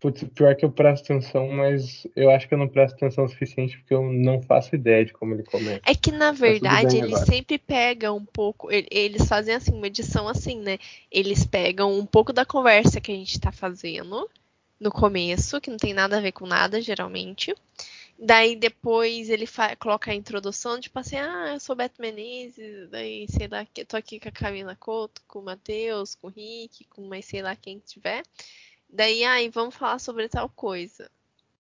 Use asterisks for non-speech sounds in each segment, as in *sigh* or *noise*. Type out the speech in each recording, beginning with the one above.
Putz, pior que eu presto atenção, mas eu acho que eu não presto atenção o suficiente porque eu não faço ideia de como ele começa. É que, na verdade, eles sempre pegam um pouco. Eles fazem assim, uma edição assim, né? Eles pegam um pouco da conversa que a gente tá fazendo no começo, que não tem nada a ver com nada, geralmente. Daí depois ele coloca a introdução, tipo assim, ah, eu sou Beto Menezes, daí sei lá, tô aqui com a Camila Couto, com o Matheus, com o Rick, com mais sei lá quem tiver. Daí, aí, vamos falar sobre tal coisa.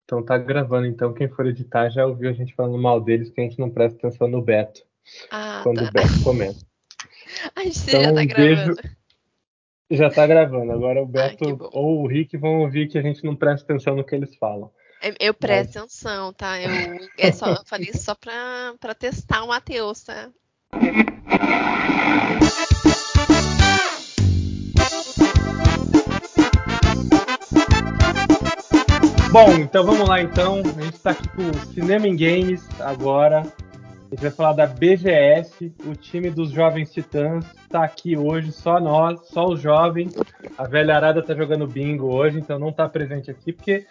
Então tá gravando, então quem for editar já ouviu a gente falando mal deles que a gente não presta atenção no Beto. Ah, quando tá. o Beto comenta. *laughs* a gente então, já tá gravando. Beijo... Já tá gravando. Agora o Beto ah, ou o Rick vão ouvir que a gente não presta atenção no que eles falam. É, eu presto Mas... atenção, tá? Eu, é só, eu falei só pra, pra testar o Matheus, tá? *laughs* Bom, então vamos lá então. A gente está aqui com o Cinema em Games agora. A gente vai falar da BGS, o time dos Jovens Titãs está aqui hoje, só nós, só os jovens. A velha arada tá jogando bingo hoje, então não está presente aqui, porque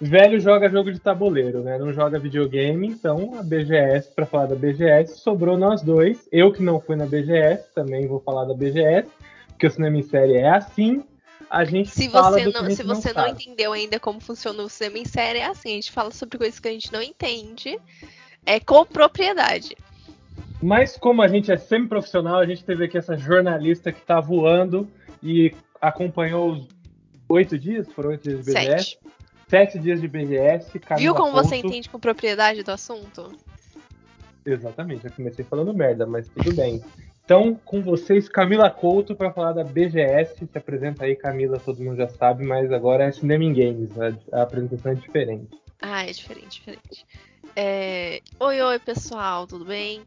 velho joga jogo de tabuleiro, né? Não joga videogame, então a BGS, para falar da BGS, sobrou nós dois. Eu que não fui na BGS, também vou falar da BGS, porque o cinema em série é assim a gente se fala você não, se você não, não, entendeu ainda como funciona o cinema em série, é assim, a gente fala sobre coisas que a gente não entende, é com propriedade. Mas como a gente é semi-profissional, a gente teve aqui essa jornalista que tá voando e acompanhou os oito dias, foram oito dias de BGS? Sete. Sete dias de BGS. Viu como você entende com propriedade do assunto? Exatamente, eu comecei falando merda, mas tudo bem. Então, com vocês, Camila Couto, para falar da BGS. Se apresenta aí, Camila, todo mundo já sabe, mas agora é Cinema em Games, a, apresentação é diferente. Ah, é diferente, diferente. É... Oi, oi, pessoal, tudo bem?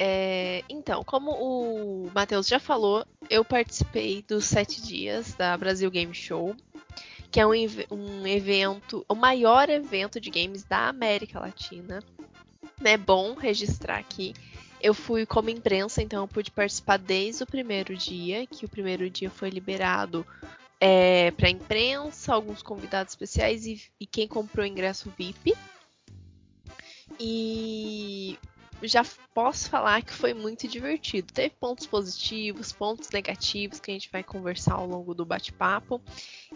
É... Então, como o Matheus já falou, eu participei dos sete dias da Brasil Game Show, que é um, um evento, o maior evento de games da América Latina. É bom registrar aqui eu fui como imprensa, então eu pude participar desde o primeiro dia, que o primeiro dia foi liberado é, para imprensa, alguns convidados especiais e, e quem comprou ingresso VIP. E já posso falar que foi muito divertido. Teve pontos positivos, pontos negativos que a gente vai conversar ao longo do bate-papo.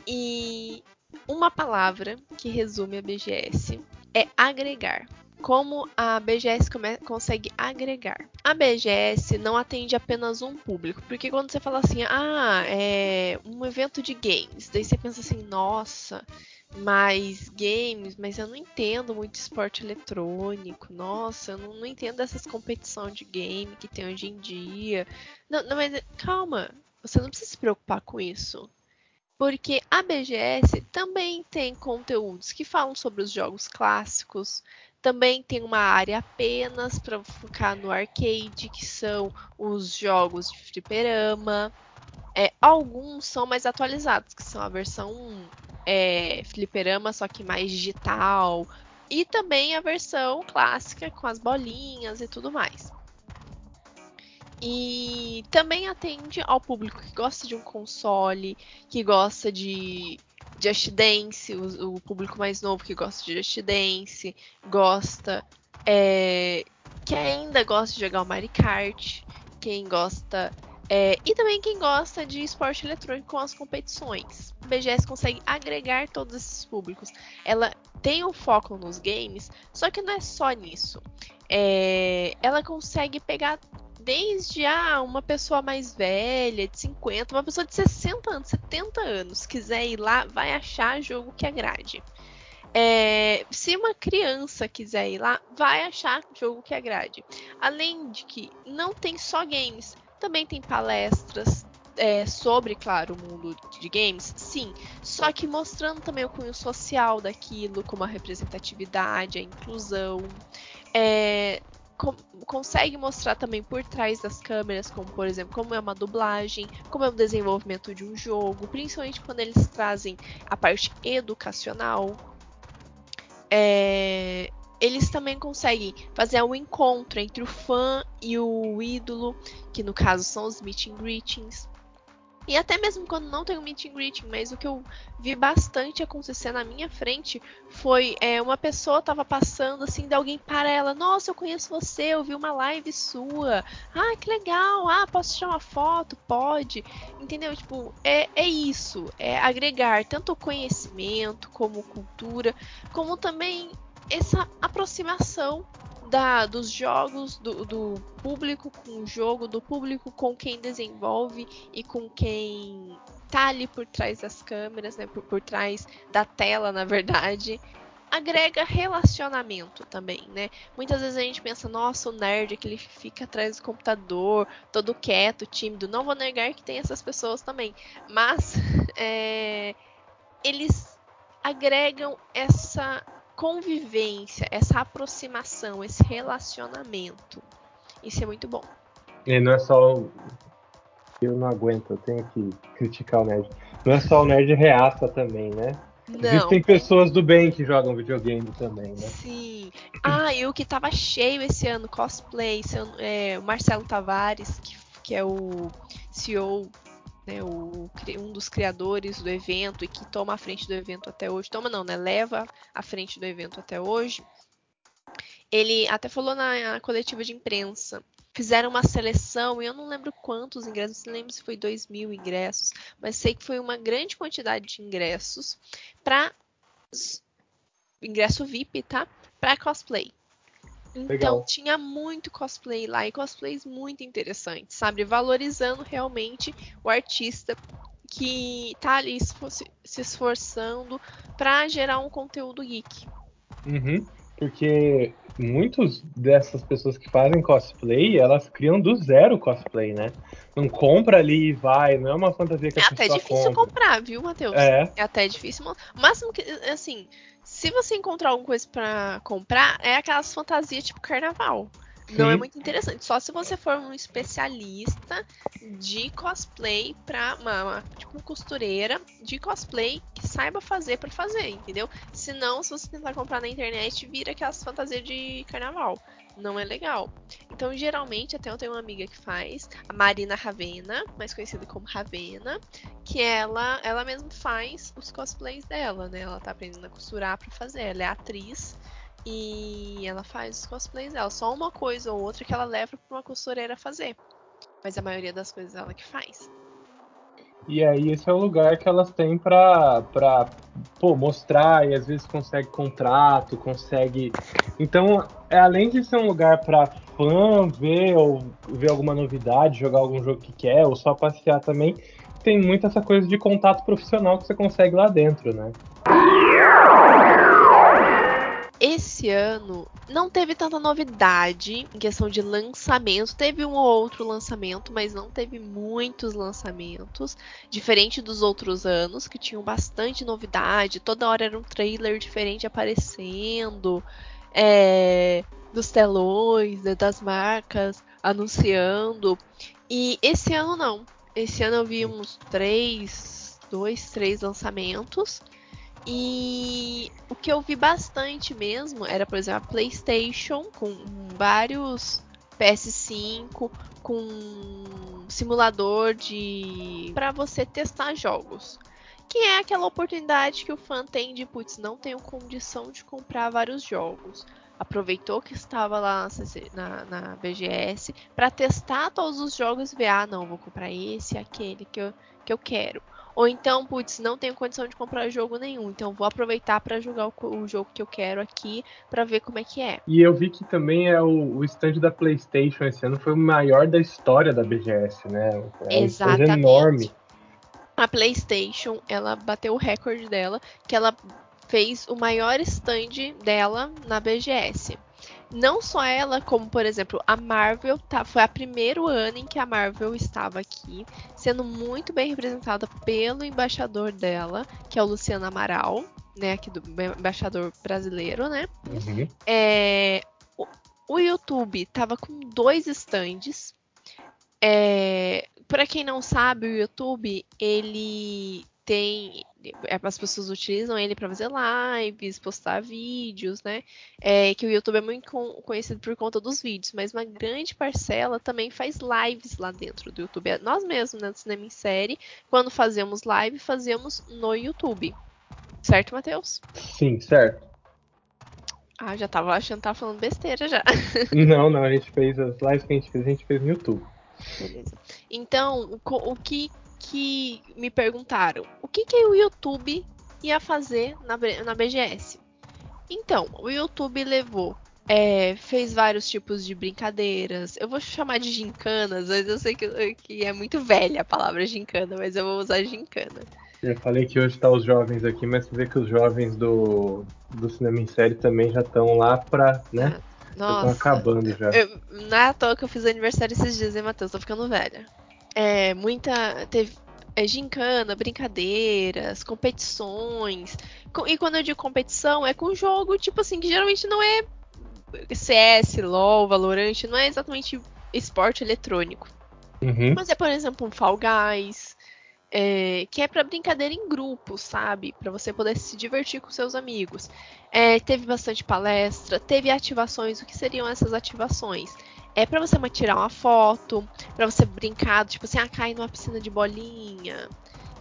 E uma palavra que resume a BGS é agregar como a BGS consegue agregar. A BGS não atende apenas um público, porque quando você fala assim, ah, é um evento de games, daí você pensa assim, nossa, mas games, mas eu não entendo muito esporte eletrônico, nossa, eu não, não entendo essas competições de game que tem hoje em dia. Não, não, mas calma, você não precisa se preocupar com isso. Porque a BGS também tem conteúdos que falam sobre os jogos clássicos, também tem uma área apenas para focar no arcade, que são os jogos de fliperama. É, alguns são mais atualizados, que são a versão é, fliperama, só que mais digital. E também a versão clássica com as bolinhas e tudo mais. E também atende ao público que gosta de um console, que gosta de Just Dance, o, o, público mais novo que gosta de Just Dance, gosta. É, que ainda gosta de jogar o Mario Kart, quem gosta. É, e também quem gosta de esporte eletrônico com as competições. A BGS consegue agregar todos esses públicos. Ela tem um foco nos games, só que não é só nisso. É, ela consegue pegar desde ah, uma pessoa mais velha, de 50, uma pessoa de 60 anos, 70 anos, quiser ir lá, vai achar jogo que agrade. É, se uma criança quiser ir lá, vai achar jogo que agrade. Além de que não tem só games, também tem palestras é, sobre, claro, o mundo de games, sim. Só que mostrando também o cunho social daquilo, como a representatividade, a inclusão. É, consegue mostrar também por trás das câmeras, como por exemplo, como é uma dublagem, como é o desenvolvimento de um jogo, principalmente quando eles trazem a parte educacional. É, eles também conseguem fazer um encontro entre o fã e o ídolo, que no caso são os meet and greetings. E até mesmo quando não tem um meet and greeting, mas o que eu vi bastante acontecer na minha frente foi é, uma pessoa tava passando assim, de alguém para ela, nossa, eu conheço você, eu vi uma live sua. Ah, que legal. Ah, posso tirar uma foto? Pode. Entendeu? Tipo, é, é isso. É agregar tanto conhecimento como cultura, como também essa aproximação da, dos jogos, do, do, público com o jogo, do público com quem desenvolve e com quem tá ali por trás das câmeras, né? Por, por trás da tela, na verdade. Agrega relacionamento também, né? Muitas vezes a gente pensa, nossa, o nerd que ele fica atrás do computador, todo quieto, tímido. Não vou negar que tem essas pessoas também. Mas *laughs* é, eles agregam essa convivência, essa aproximação, esse relacionamento. Isso é muito bom. E não é só. Eu não aguento, eu tenho que criticar o nerd. Não é só o nerd reaça também, né? Não. Existem pessoas do bem que jogam videogame também, né? Sim. Ah, e o que tava cheio esse ano, cosplay, é, o Marcelo Tavares, que, que é o CEO né, o, um dos criadores do evento e que toma a frente do evento até hoje, toma não, né, leva a frente do evento até hoje, ele até falou na coletiva de imprensa, fizeram uma seleção, e eu não lembro quantos ingressos, não lembro se foi 2 mil ingressos, mas sei que foi uma grande quantidade de ingressos para ingresso VIP, tá? Para cosplay. Então Legal. tinha muito cosplay lá e cosplays muito interessantes, sabe? Valorizando realmente o artista que tá ali se esforçando para gerar um conteúdo geek. Uhum, porque muitos dessas pessoas que fazem cosplay, elas criam do zero cosplay, né? Não compra ali e vai, não é uma fantasia que a é até difícil compra. comprar, viu, Matheus? É. É até difícil. O máximo que, assim, se você encontrar alguma coisa para comprar, é aquelas fantasias tipo carnaval. Não é muito interessante. Só se você for um especialista de cosplay pra uma, uma tipo uma costureira de cosplay que saiba fazer para fazer, entendeu? Senão, se você tentar comprar na internet, vira aquelas fantasias de carnaval. Não é legal. Então, geralmente, até eu tenho uma amiga que faz, a Marina Ravena, mais conhecida como Ravena, que ela, ela mesma faz os cosplays dela, né? Ela tá aprendendo a costurar para fazer. Ela é atriz e ela faz os cosplays dela. Só uma coisa ou outra que ela leva pra uma costureira fazer. Mas a maioria das coisas ela que faz. E aí esse é o lugar que elas têm pra, pra pô, mostrar e às vezes consegue contrato, consegue. Então, é, além de ser um lugar para fã ver ou ver alguma novidade, jogar algum jogo que quer, ou só passear também, tem muito essa coisa de contato profissional que você consegue lá dentro, né? Esse ano não teve tanta novidade em questão de lançamento. Teve um ou outro lançamento, mas não teve muitos lançamentos. Diferente dos outros anos, que tinham bastante novidade. Toda hora era um trailer diferente aparecendo. É, dos telões, né, das marcas anunciando. E esse ano não. Esse ano eu vi uns três, dois, três lançamentos. E o que eu vi bastante mesmo era, por exemplo, a PlayStation com vários PS5 com simulador de para você testar jogos. Que é aquela oportunidade que o fã tem de, putz, não tenho condição de comprar vários jogos. Aproveitou que estava lá na, na BGS para testar todos os jogos e ver, ah, não, vou comprar esse, aquele que eu, que eu quero. Ou então, putz, não tenho condição de comprar jogo nenhum, então vou aproveitar para jogar o, o, jogo que eu quero aqui para ver como é que é. E eu vi que também é o, o stand da PlayStation esse ano foi o maior da história da BGS, né? É um Exatamente. enorme. A PlayStation, ela bateu o recorde dela, que ela fez o maior stand dela na BGS. Não só ela, como por exemplo a Marvel, tá, foi a primeiro ano em que a Marvel estava aqui, sendo muito bem representada pelo embaixador dela, que é o Luciano Amaral, né, aqui do embaixador brasileiro, né? Uhum. É, o, o YouTube tava com dois stands. É, para quem não sabe, o YouTube ele tem as pessoas utilizam ele para fazer lives, postar vídeos, né? É, que o YouTube é muito conhecido por conta dos vídeos, mas uma grande parcela também faz lives lá dentro do YouTube. É, nós mesmos, né, do Cinema em Série, quando fazemos live, fazemos no YouTube. Certo, Matheus? Sim, certo. Ah, já tava achando que tava falando besteira já. *laughs* Não, não, a gente fez as lives que a gente fez, a gente fez no YouTube. Beleza. Então, o, o que que me perguntaram, o que que o YouTube ia fazer na, na BGS? Então, o YouTube levou é, fez vários tipos de brincadeiras. Eu vou chamar de gincanas, mas eu sei que, que, é muito velha a palavra gincana, mas eu vou usar gincana. Eu falei que hoje tá os jovens aqui, mas você vê que os jovens do, do cinema em série também já estão lá pra, né? Nossa. Estão acabando já. Eu, não é toa que eu fiz aniversário esses dias, hein, Matheus? Tô ficando velha. É, muita. Teve é, gincana, brincadeiras, competições. E quando eu digo competição, é com jogo, tipo assim, que geralmente não é CS, LOL, Valorant, não é exatamente esporte eletrônico. Uhum. Mas é, por exemplo, um Fall Guys, é, que é para brincadeira em grupo, sabe? Para você poder se divertir com seus amigos. É, teve bastante palestra, teve ativações. O que seriam essas ativações? É para você tirar uma foto, para você brincar, tipo assim, ah, cair numa piscina de bolinha.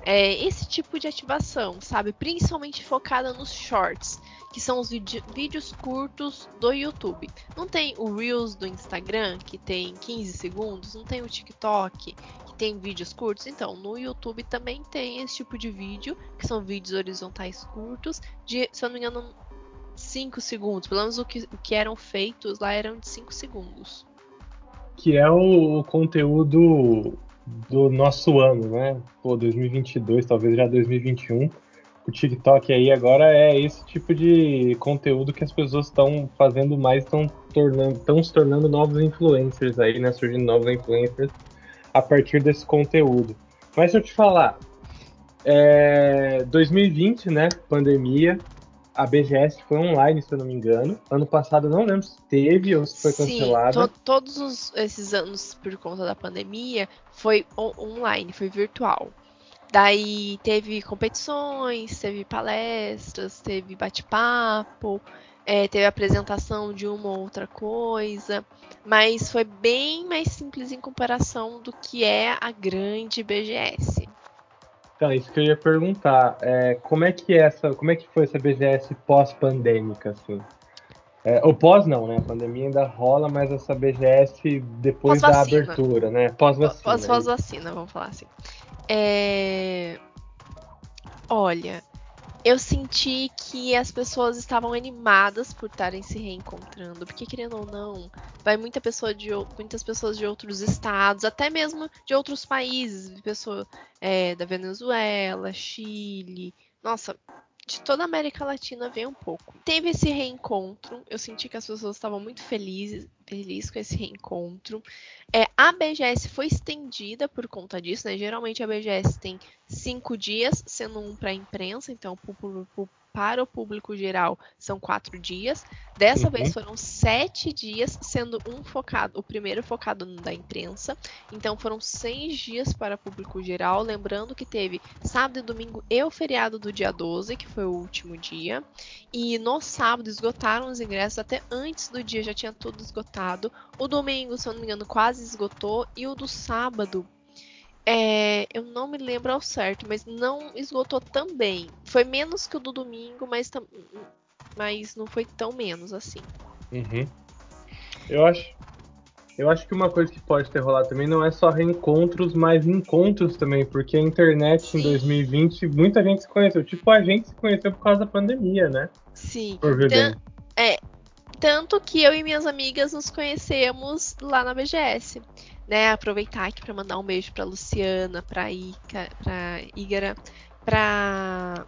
É, esse tipo de ativação, sabe? Principalmente focada nos shorts que são os vídeos curtos do YouTube. Não tem o Reels do Instagram, que tem 15 segundos, não tem o TikTok, que tem vídeos curtos. Então, no YouTube também tem esse tipo de vídeo, que são vídeos horizontais curtos, de, se eu não me engano, 5 segundos. Pelo menos o que, o que eram feitos lá eram de 5 segundos. Que é o, o conteúdo do nosso ano, né? Pô, 2022, talvez já 2021 o TikTok aí agora é esse tipo de conteúdo que as pessoas estão fazendo mais, estão tornando, estão se tornando novos influencers aí, né? Surgindo novos influencers a partir desse conteúdo. Mas se eu te falar, é, 2020, né? Pandemia, a BGS foi online, se eu não me engano. Ano passado não lembro se teve ou se foi cancelada. Sim, to todos os, esses anos por conta da pandemia foi online, foi virtual. Daí teve competições, teve palestras, teve bate-papo, é, teve apresentação de uma ou outra coisa, mas foi bem mais simples em comparação do que é a grande BGS. Então, isso que eu ia perguntar, é, como é que é essa, como é que foi essa BGS pós-pandêmica, assim? É, ou pós não, né? A pandemia ainda rola, mas essa BGS depois da abertura, né? Pós-vacina. Pós-vacina, vamos falar assim. É... Olha, eu senti que as pessoas estavam animadas por estarem se reencontrando, porque querendo ou não, vai muita pessoa de, muitas pessoas de outros estados, até mesmo de outros países, pessoa é, da Venezuela, Chile. Nossa, de toda a América Latina veio um pouco. Teve esse reencontro, eu senti que as pessoas estavam muito felizes, felizes com esse reencontro. É, a BGS foi estendida por conta disso, né? Geralmente a BGS tem cinco dias, sendo um para a imprensa, então por, por, para o público geral são quatro dias. Dessa uhum. vez foram sete dias, sendo um focado, o primeiro focado no da imprensa. Então foram seis dias para público geral. Lembrando que teve sábado e domingo e o feriado do dia 12, que foi o último dia. E no sábado esgotaram os ingressos, até antes do dia já tinha tudo esgotado. O domingo, se eu não me engano, quase esgotou. E o do sábado é, eu não me lembro ao certo, mas não esgotou também. Foi menos que o do domingo, mas, mas não foi tão menos assim. Uhum. Eu acho. Eu acho que uma coisa que pode ter rolado também não é só reencontros, mas encontros também, porque a internet Sim. em 2020 muita gente se conheceu. Tipo, a gente se conheceu por causa da pandemia, né? Sim. Por bem. É, tanto que eu e minhas amigas nos conhecemos lá na BGS né, aproveitar aqui para mandar um beijo para Luciana, para Ica, para Ígara, para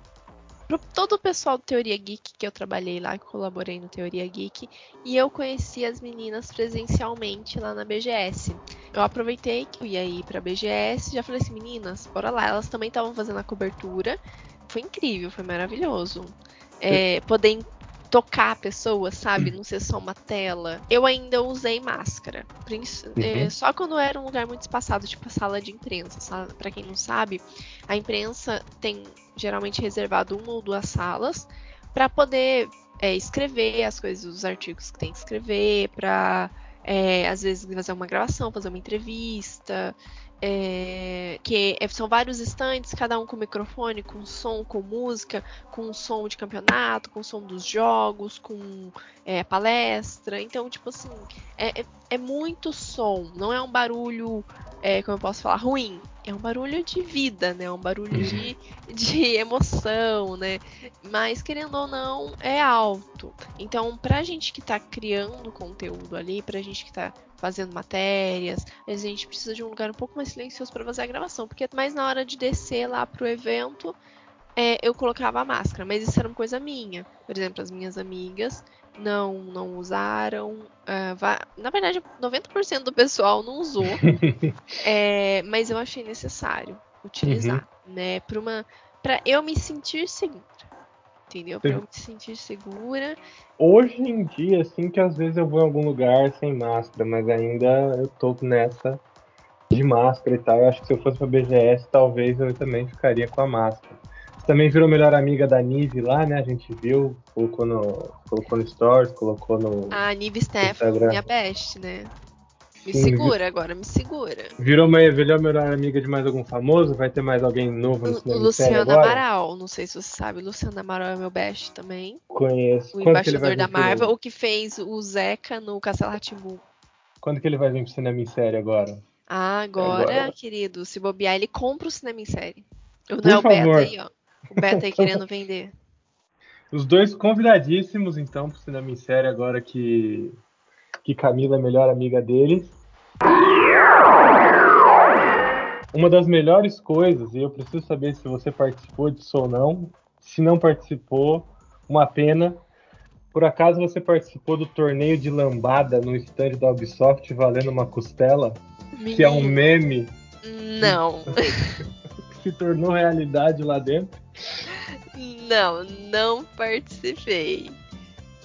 todo o pessoal do Teoria Geek que eu trabalhei lá, que colaborei no Teoria Geek, e eu conheci as meninas presencialmente lá na BGS. Eu aproveitei que eu ia ir pra BGS, já falei assim, meninas, bora lá. Elas também estavam fazendo a cobertura. Foi incrível, foi maravilhoso. É, poder tocar a pessoa, sabe? Não ser só uma tela. Eu ainda usei máscara. É, uhum. só quando era um lugar muito espaçado, tipo a sala de imprensa. Para quem não sabe, a imprensa tem geralmente reservado uma ou duas salas para poder é, escrever as coisas, os artigos que tem que escrever, para é, às vezes fazer uma gravação, fazer uma entrevista, é, que é, são vários estantes, cada um com microfone, com som, com música, com som de campeonato, com som dos jogos, com é, palestra. Então, tipo assim, é, é, é muito som, não é um barulho, é, como eu posso falar, ruim. É um barulho de vida, né? É um barulho de, de emoção, né? Mas, querendo ou não, é alto. Então, pra gente que tá criando conteúdo ali, pra gente que tá fazendo matérias. a gente precisa de um lugar um pouco mais silencioso para fazer a gravação, porque mais na hora de descer lá pro evento, é, eu colocava a máscara, mas isso era uma coisa minha. Por exemplo, as minhas amigas não não usaram. Uh, na verdade, 90% do pessoal não usou, *laughs* é, mas eu achei necessário utilizar, uhum. né? Para uma, para eu me sentir segura entendeu? Pra eu me sentir segura. Hoje em dia, assim, que às vezes eu vou em algum lugar sem máscara, mas ainda eu tô nessa de máscara e tal. Eu acho que se eu fosse pra BGS, talvez eu também ficaria com a máscara. Também virou melhor amiga da Nive lá, né? A gente viu, colocou no, colocou no Stories, colocou no. A Nive Stefan, minha best, né? Me Sim, segura agora, me segura. Virou uma melhor, melhor amiga de mais algum famoso? Vai ter mais alguém novo no cinema? Luciano Amaral, não sei se você sabe. Luciano Amaral é meu best também. Conheço. O Quando embaixador da Marvel, o que fez o Zeca no Castelo Ratimbun. Quando que ele vai vir pro cinema em série agora? Ah, agora, agora, querido, se bobear, ele compra o cinema em série. Não é o Beta aí, ó. O Beta aí querendo vender. Os dois convidadíssimos, então, pro cinema em série agora que que Camila é a melhor amiga deles. Uma das melhores coisas, e eu preciso saber se você participou disso ou não. Se não participou, uma pena. Por acaso você participou do torneio de lambada no stand da Ubisoft valendo uma costela? Menino. Que é um meme. Não. *laughs* se tornou realidade lá dentro? Não, não participei.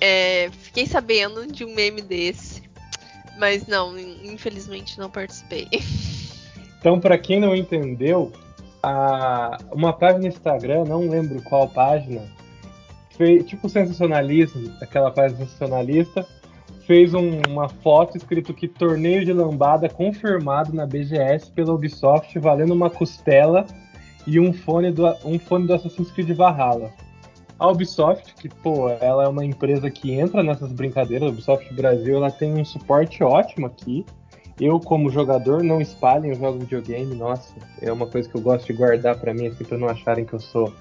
É, fiquei sabendo de um meme desse, mas não, infelizmente não participei. *laughs* Então, para quem não entendeu, a, uma página no Instagram, não lembro qual página, fez, tipo sensacionalismo, aquela página sensacionalista, fez um, uma foto escrito que torneio de lambada confirmado na BGS pela Ubisoft, valendo uma costela e um fone do, um fone do Assassin's Creed Valhalla. A Ubisoft, que, pô, ela é uma empresa que entra nessas brincadeiras, a Ubisoft Brasil, ela tem um suporte ótimo aqui. Eu, como jogador, não espalhem eu jogo videogame, nossa, é uma coisa que eu gosto de guardar para mim, assim, pra não acharem que eu sou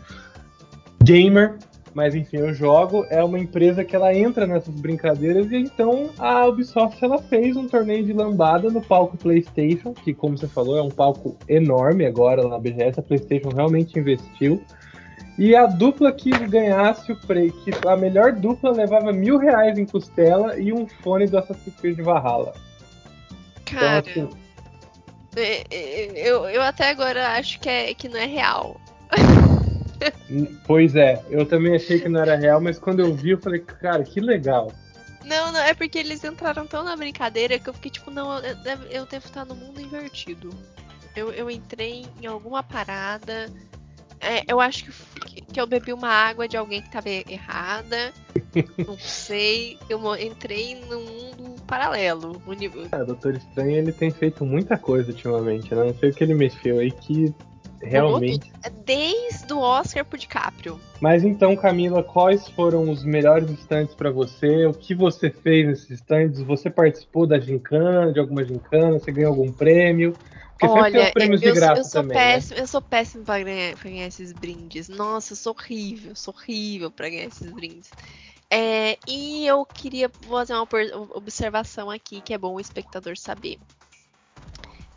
gamer. Mas enfim, eu jogo, é uma empresa que ela entra nessas brincadeiras e então a Ubisoft ela fez um torneio de lambada no palco PlayStation, que como você falou, é um palco enorme agora na BGS, a PlayStation realmente investiu. E a dupla que ganhasse o prêmio, que a melhor dupla levava mil reais em costela e um fone do Assassin's Creed Valhalla. Cara, então, assim, eu, eu até agora acho que, é, que não é real. *laughs* Pois é, eu também achei que não era real, mas quando eu vi, eu falei, cara, que legal. Não, não, é porque eles entraram tão na brincadeira que eu fiquei tipo, não, eu, eu devo estar no mundo invertido. Eu, eu entrei em alguma parada é, eu acho que, que eu bebi uma água de alguém que estava errada. *laughs* Não sei. Eu entrei num mundo paralelo. É, o Doutor Estranho ele tem feito muita coisa ultimamente, né? Não sei o que ele mexeu aí que realmente. É desde o Oscar pro DiCaprio. Mas então, Camila, quais foram os melhores stands para você? O que você fez nesses stands? Você participou da gincana, de alguma gincana? Você ganhou algum prêmio? Porque Olha, eu, de graça eu, sou também, né? péssimo, né? eu sou péssimo pra ganhar, pra ganhar esses brindes. Nossa, eu sou horrível, sou horrível pra ganhar esses brindes. É, e eu queria fazer uma observação aqui que é bom o espectador saber.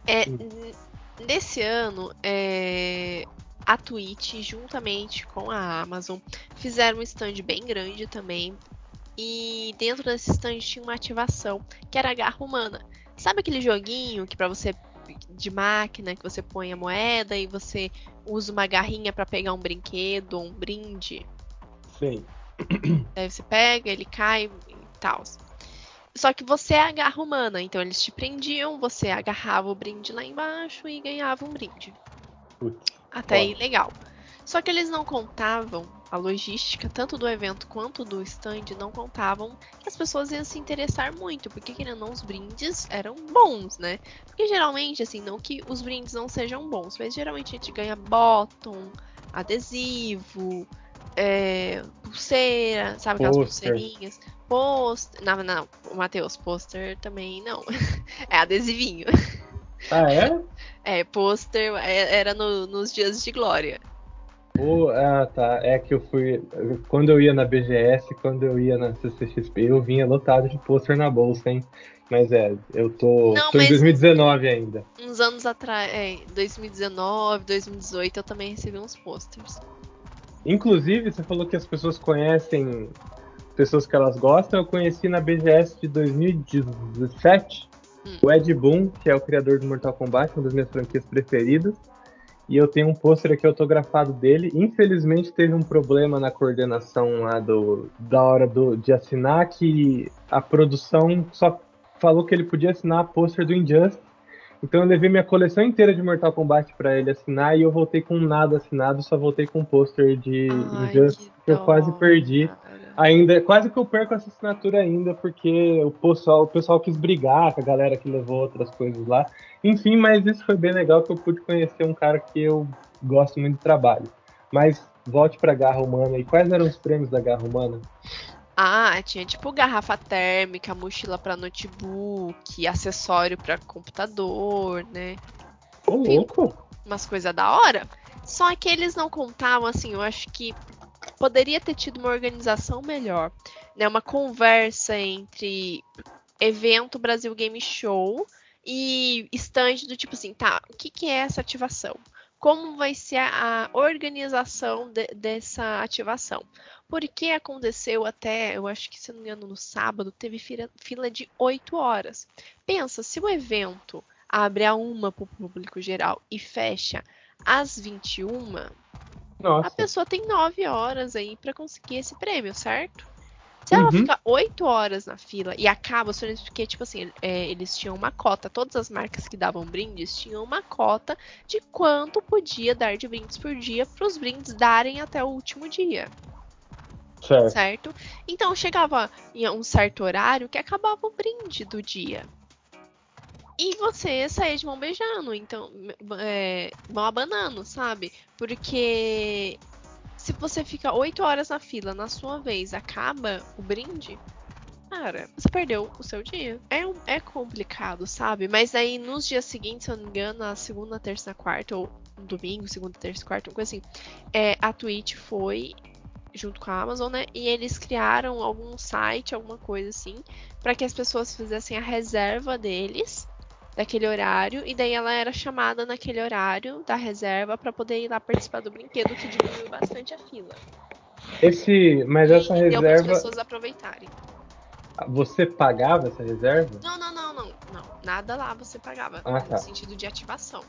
É, nesse ano, é, a Twitch, juntamente com a Amazon, fizeram um stand bem grande também. E dentro desse stand tinha uma ativação que era a garra humana. Sabe aquele joguinho que para você de máquina que você põe a moeda e você usa uma garrinha para pegar um brinquedo ou um brinde? Sim. Daí você pega, ele cai e tal. Só que você é a garra humana, então eles te prendiam, você agarrava o brinde lá embaixo e ganhava um brinde. Putz, Até aí, legal. Só que eles não contavam a logística, tanto do evento quanto do stand, não contavam que as pessoas iam se interessar muito, porque querendo ou não, os brindes eram bons, né? Porque geralmente, assim, não que os brindes não sejam bons, mas geralmente a gente ganha bottom, adesivo, é, pulseira, sabe aquelas Pôster. pulseirinhas? Pôster. Não, não, Matheus, pôster também não. *laughs* é adesivinho. Ah, é? *laughs* É, pôster é- era no- nos dias de glória. Pô, ah, tá. É que eu fui. Quando eu ia na BGS, quando eu ia na CCXP, eu vinha lotado de pôster na bolsa, hein? Mas é, eu tô, Não, tô em mas- 2019 ainda. Uns anos atrás, é, 2019, 2018, eu também recebi uns posters. Inclusive, você falou que as pessoas conhecem pessoas que elas gostam. Eu conheci na BGS de 2017 Hum. o Ed Boon, que é o criador do Mortal Kombat, uma das minhas franquias preferidas. E eu tenho um pôster aqui autografado dele. Infelizmente teve um problema na coordenação lá do, da hora do, de assinar, que a produção só falou que ele podia assinar pôster do Injustice. Então eu levei minha coleção inteira de Mortal Kombat pra ele assinar e eu voltei com nada assinado, só voltei com um pôster de Ai, Injustice que eu dó, quase perdi. cara. Ainda, quase que eu perco essa assinatura ainda, porque o pessoal, o pessoal quis brigar com a galera que levou outras coisas lá. Enfim, mas isso foi bem legal que eu pude conhecer um cara que eu gosto muito de trabalho. Mas volte pra Garra Humana. E quais eram os prêmios da Garra Humana? Ah, tinha tipo garrafa térmica, mochila pra notebook, acessório pra computador, né? Ô, louco! Umas coisas da hora. Só que eles não contavam, assim, eu acho que poderia ter tido uma organização melhor, né? Uma conversa entre evento Brasil Game Show e stand do tipo assim, tá, o que, que é essa ativação? Como vai ser a organização de- dessa ativação? Porque aconteceu até, eu acho que se não me engano, no sábado, teve fila, fila de 8 horas. Pensa, se o evento abre a uma para o público geral e fecha às 21, a Nossa. pessoa tem 9 horas aí para conseguir esse prêmio, certo? Se ela Uhum. ficar 8 horas na fila e acaba os porque, tipo assim, é, eles tinham uma cota, todas as marcas que davam brindes tinham uma cota de quanto podia dar de brindes por dia para os brindes darem até o último dia Certo. certo? Então chegava em um certo horário que acabava o brinde do dia. E você saía de mão beijando, então, é, mão abanando, sabe? Porque se você fica 8 horas na fila, na sua vez, acaba o brinde, cara, você perdeu o seu dia. É, um- é complicado, sabe? Mas aí nos dias seguintes, se eu não me engano, na segunda, terça, quarta, ou domingo, segunda, terça, quarta, uma coisa assim, é, a Twitch foi junto com a Amazon, né? E eles criaram algum site, alguma coisa assim, para que as pessoas fizessem a reserva deles daquele horário e daí ela era chamada naquele horário da reserva para poder ir lá participar do brinquedo, que diminuiu bastante a fila. Esse, mas essa e deu para as reserva, pessoas aproveitarem. você pagava essa reserva? Não, não, não, não, não. Nada lá você pagava. Ah, no tá. sentido de ativação.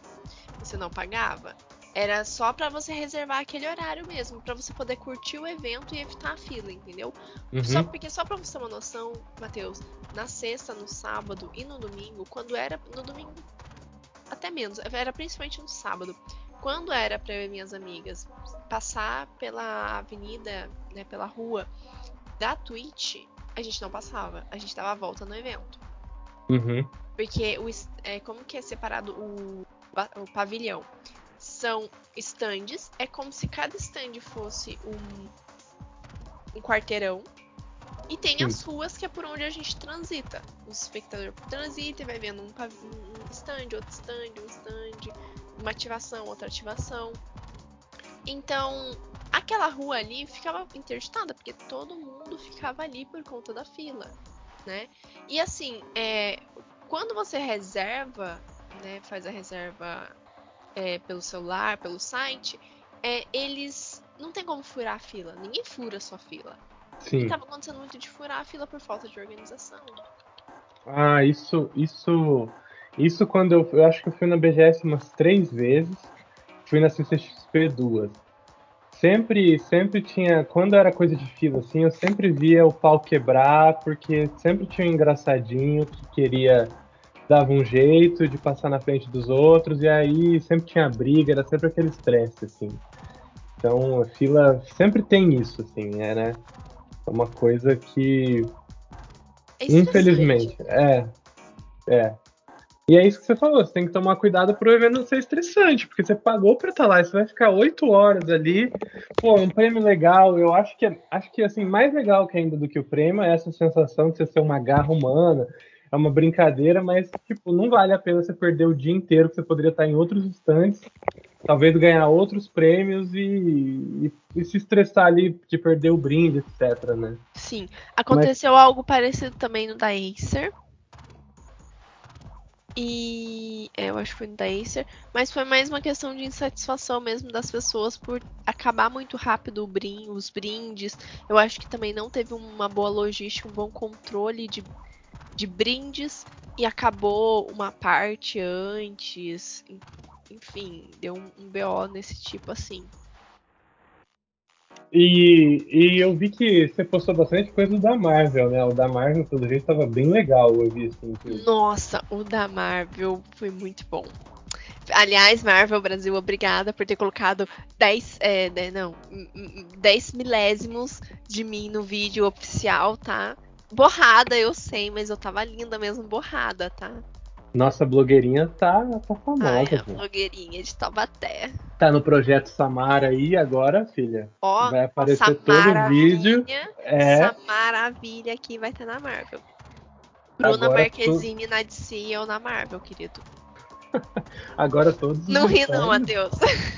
Você não pagava. Era só pra você reservar aquele horário mesmo, pra você poder curtir o evento e evitar a fila, entendeu? Só Uhum. porque só pra você ter uma noção, Matheus, na sexta, no sábado e no domingo, quando era no domingo até menos, era principalmente no sábado. Quando era pra eu e minhas amigas passar pela avenida, né, pela rua da Twitch, a gente não passava, a gente dava a volta no evento. Uhum. Porque o, é, como que é separado o, o pavilhão? São estandes, é como se cada stand fosse um, um quarteirão. E tem Sim. as ruas que é por onde a gente transita. O espectador transita e vai vendo um, um stand, outro stand, um stand, uma ativação, outra ativação. Então, aquela rua ali ficava interditada, porque todo mundo ficava ali por conta da fila, né? E assim, é, quando você reserva, né, faz a reserva é, pelo celular, pelo site, é, eles não tem como furar a fila. Ninguém fura a sua fila. E Sim. tava acontecendo muito de furar a fila por falta de organização. Ah, isso, isso, isso quando eu, eu acho que eu fui na BGS umas três vezes, fui na CCXP duas. sempre, sempre tinha. Quando era coisa de fila, assim, eu sempre via o pau quebrar, porque sempre tinha um engraçadinho que queria. Dava um jeito de passar na frente dos outros, e aí sempre tinha briga, era sempre aquele estresse, assim. Então, a fila sempre tem isso, assim, é, né? É uma coisa que. É Infelizmente, é. É. E é isso que você falou, você tem que tomar cuidado pro evento não ser estressante, porque você pagou pra estar lá, você vai ficar oito horas ali, pô, um prêmio legal, eu acho que, acho que assim, mais legal que ainda do que o prêmio é essa sensação de você ser uma garra humana, é uma brincadeira, mas, tipo, não vale a pena você perder o dia inteiro, que você poderia estar em outros instantes, talvez ganhar outros prêmios e, e, e se estressar ali de perder o brinde, etc, né? Sim, aconteceu mas... algo parecido também no da Acer, e é, eu acho que foi no da Acer, mas foi mais uma questão de insatisfação mesmo das pessoas por acabar muito rápido o brin os brindes. Eu acho que também não teve uma boa logística, um bom controle de, de brindes e acabou uma parte antes. Enfim, deu um, um BO nesse tipo assim. E, e eu vi que você postou bastante coisa da Marvel, né? O da Marvel, pelo jeito, tava bem legal, eu vi assim. Que... Nossa, o da Marvel foi muito bom. Aliás, Marvel Brasil, obrigada por ter colocado 10, é, né, não, 10 milésimos de mim no vídeo oficial, tá? Borrada, eu sei, mas eu tava linda mesmo, borrada, tá? Nossa blogueirinha tá, tá famosa. Ai, a blogueirinha de Taubaté. Tá no projeto Samara aí agora, filha. Ó, vai aparecer todo o vídeo. É. Essa maravilha aqui vai ter na Marvel. Bruna Marquezine tu... na DC ou na Marvel, querido. *laughs* Agora todos. Não ri, não, Matheus.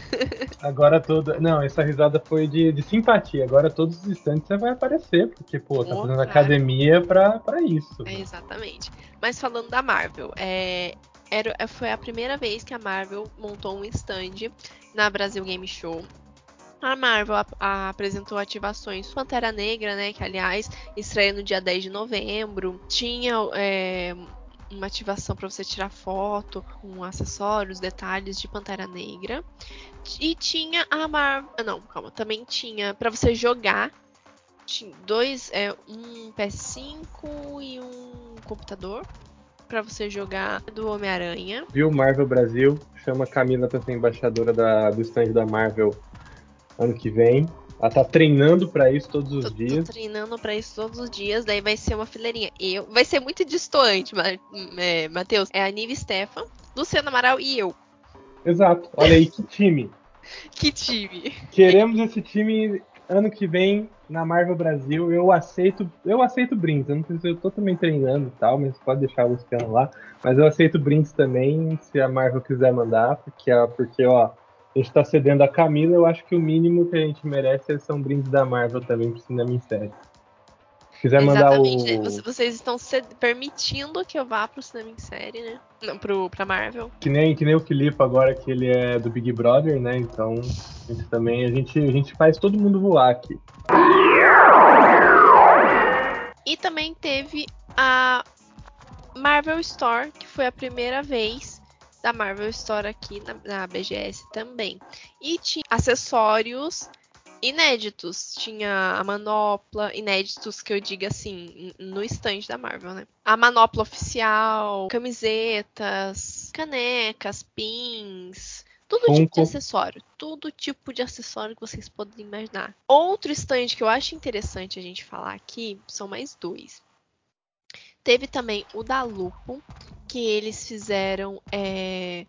*laughs* Agora todo. Não, essa risada foi de, de simpatia. Agora todos os instantes você vai aparecer, porque, pô, tá fazendo academia pra, pra isso. É, exatamente. Mas falando da Marvel, é, era, foi a primeira vez que a Marvel montou um stand na Brasil Game Show. A Marvel a, a, apresentou ativações Pantera Negra, né? Que aliás estreia no dia 10 de novembro. Tinha é, uma ativação para você tirar foto com acessórios, detalhes de Pantera Negra. E tinha a Marvel. Ah, não, calma. Também tinha para você jogar. Dois. É, um PS5 e um computador para você jogar do Homem-Aranha. Viu Marvel Brasil? Chama a Camila para ser embaixadora da, do stand da Marvel ano que vem. Ela tá treinando para isso todos os tô, dias. Tô treinando para isso todos os dias, daí vai ser uma fileirinha. Eu, vai ser muito distoante, é, Matheus. É a Nive Stefan, Luciano Amaral e eu. Exato. Olha aí que time. que time. Queremos esse time ano que vem na Marvel Brasil. Eu aceito, eu aceito brindes. Eu não sei se eu tô também treinando e tal, mas pode deixar o Luciano lá. Mas eu aceito brindes também, se a Marvel quiser mandar, porque, porque ó, a gente tá cedendo a Camila, eu acho que o mínimo que a gente merece são brindes da Marvel também pro cinema em série. Se quiser Exatamente. mandar o. Vocês estão permitindo que eu vá pro cinema em série, né? Não, pro, pra Marvel. Que nem, que nem o Filipe agora, que ele é do Big Brother, né? Então, a gente também, a gente, a gente faz todo mundo voar aqui. E também teve a Marvel Store, que foi a primeira vez da Marvel Store aqui na, na BGS também. E tinha acessórios inéditos. Tinha a manopla, inéditos que eu digo assim, no stand da Marvel, né? A manopla oficial, camisetas, canecas, pins. Todo Funko. tipo de acessório. Todo tipo de acessório que vocês podem imaginar. Outro stand que eu acho interessante a gente falar aqui são mais dois. Teve também o da Lupo, que eles fizeram é,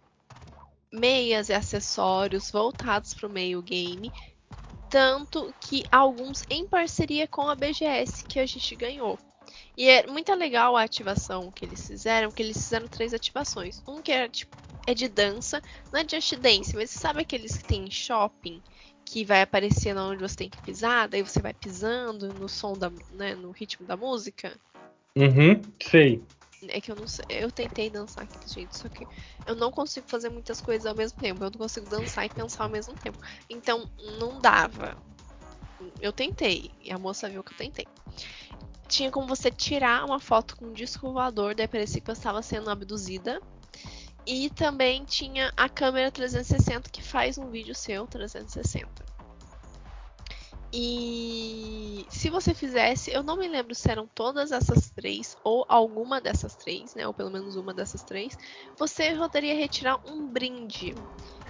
meias e acessórios voltados para o meio game, tanto que alguns em parceria com a BGS que a gente ganhou. E é muito legal a ativação que eles fizeram, que eles fizeram três ativações. Um que é, tipo, é de dança, não é de Dance, mas você sabe aqueles que tem em shopping, que vai aparecendo onde você tem que pisar, daí você vai pisando no som da, né, no ritmo da música? Uhum, sei. É que eu não sei. Eu tentei dançar aqui, gente, só que eu não consigo fazer muitas coisas ao mesmo tempo. Eu não consigo dançar e pensar ao mesmo tempo. Então, não dava. Eu tentei. E a moça viu que eu tentei. Tinha como você tirar uma foto com um disco voador, daí parecia que eu estava sendo abduzida. E também tinha a câmera 360 que faz um vídeo seu 360. E se você fizesse, eu não me lembro se eram todas essas três ou alguma dessas três, né? Ou pelo menos uma dessas três, você poderia retirar um brinde.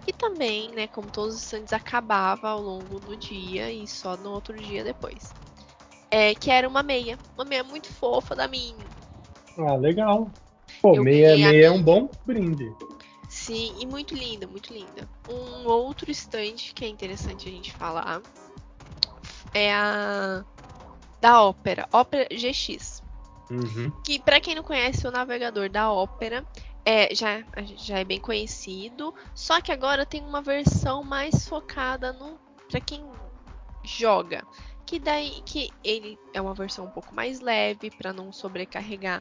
E também, né, como todos os stands acabava ao longo do dia e só no outro dia depois. É, que era uma meia. Uma meia muito fofa da minha. Ah, legal. Pô, meia, meia é um bom brinde. Sim, e muito linda, muito linda. Um outro stand que é interessante a gente falar é a da Opera, Opera GX. Uhum. Que para quem não conhece o navegador da Opera, é, já, já é bem conhecido, só que agora tem uma versão mais focada no para quem joga, que daí que ele é uma versão um pouco mais leve para não sobrecarregar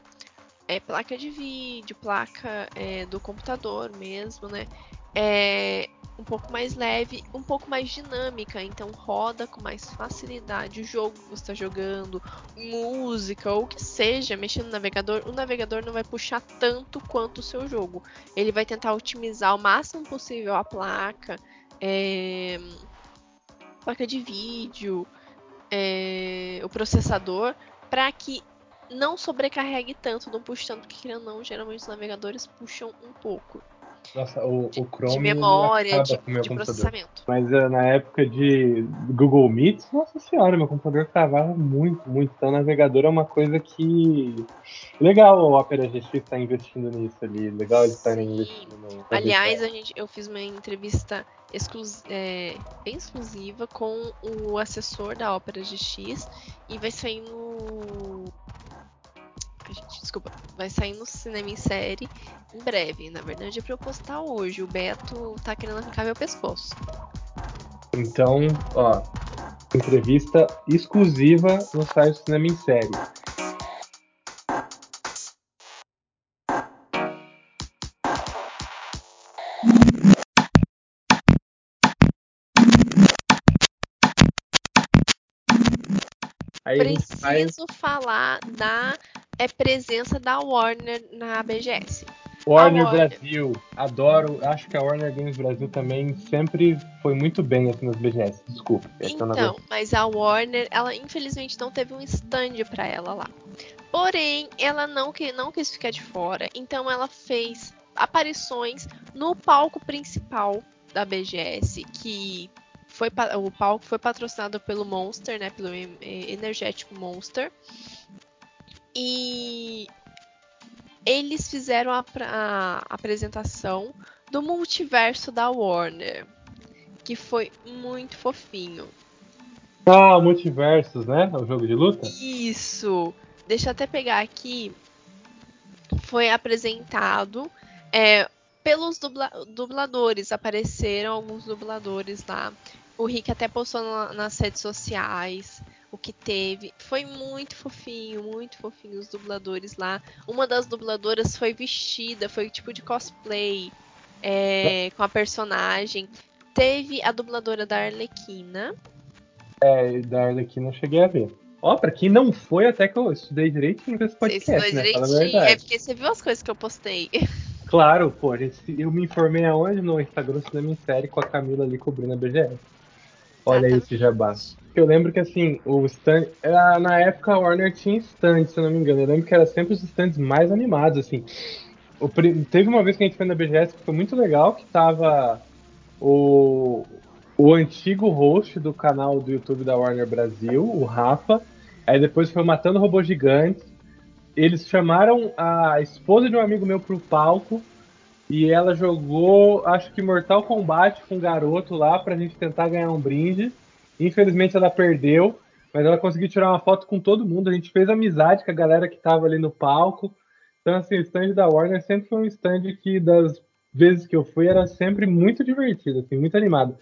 é, placa de vídeo, placa é, do computador mesmo, né? É, um pouco mais leve, um pouco mais dinâmica, então roda com mais facilidade o jogo que você está jogando, música ou o que seja, mexendo no navegador, o navegador não vai puxar tanto quanto o seu jogo. Ele vai tentar otimizar o máximo possível a placa, é, placa de vídeo, é, o processador, para que não sobrecarregue tanto, não puxe tanto, porque não, geralmente os navegadores puxam um pouco. Nossa, o, de, o Chrome de memória, de, de processamento. Mas uh, na época de Google Meet, nossa senhora, meu computador travava muito, muito. Então, navegador é uma coisa que. Legal o Opera GX estar tá investindo nisso ali. Legal eles estarem investindo no. Aliás, a gente, eu fiz uma entrevista exclus, é, bem exclusiva com o assessor da Opera GX e vai sair no gente, desculpa, vai sair no cinema em série em breve. Na verdade é pra eu postar hoje. O Beto tá querendo arrancar meu pescoço. Então, ó, entrevista exclusiva no site Cinema em Série. Aí Preciso falar da é presença da Warner na BGS. Warner, Warner, Brasil, adoro. Acho que a Warner Games Brasil também sempre foi muito bem assim nas BGS. Desculpa. Então, mas a Warner, ela infelizmente não teve um stand para ela lá. Porém, ela não, não quis ficar de fora, então ela fez aparições no palco principal da BGS, que foi o palco foi patrocinado pelo Monster, né, pelo energético Monster. E eles fizeram a, a apresentação do multiverso da Warner, que foi muito fofinho. Ah, Multiversos, né? O jogo de luta? Isso. Deixa eu até pegar aqui. Foi apresentado é, pelos dubla dubladores. Apareceram alguns dubladores lá. O Rick até postou na, nas redes sociais o que teve. Foi muito fofinho, muito fofinho os dubladores lá. Uma das dubladoras foi vestida, foi tipo de cosplay é, com a personagem. Teve a dubladora da Arlequina. É, da Arlequina eu cheguei a ver. Ó, pra quem não foi, até que eu estudei direitinho com esse podcast, você estudou né? direitinho, é porque você viu as coisas que eu postei. *laughs* Claro, pô, gente, eu me informei aonde? No Instagram Cinema em Série com a Camila ali cobrindo a BGS. Olha esse jabá. Eu lembro que assim, o stand. Era, na época a Warner tinha stand, se eu não me engano. Eu lembro que era sempre os stands mais animados, assim. O, teve uma vez que a gente foi na BGS que foi muito legal, que tava o, o antigo host do canal do YouTube da Warner Brasil, o Rafa. Aí depois foi Matando Robôs Gigantes. Eles chamaram a esposa de um amigo meu pro palco e ela jogou, acho que Mortal Kombat com um garoto lá pra gente tentar ganhar um brinde. Infelizmente ela perdeu, mas ela conseguiu tirar uma foto com todo mundo. A gente fez amizade com a galera que tava ali no palco. Então, assim, o stand da Warner sempre foi um stand que, das vezes que eu fui, era sempre muito divertido, assim, muito animado.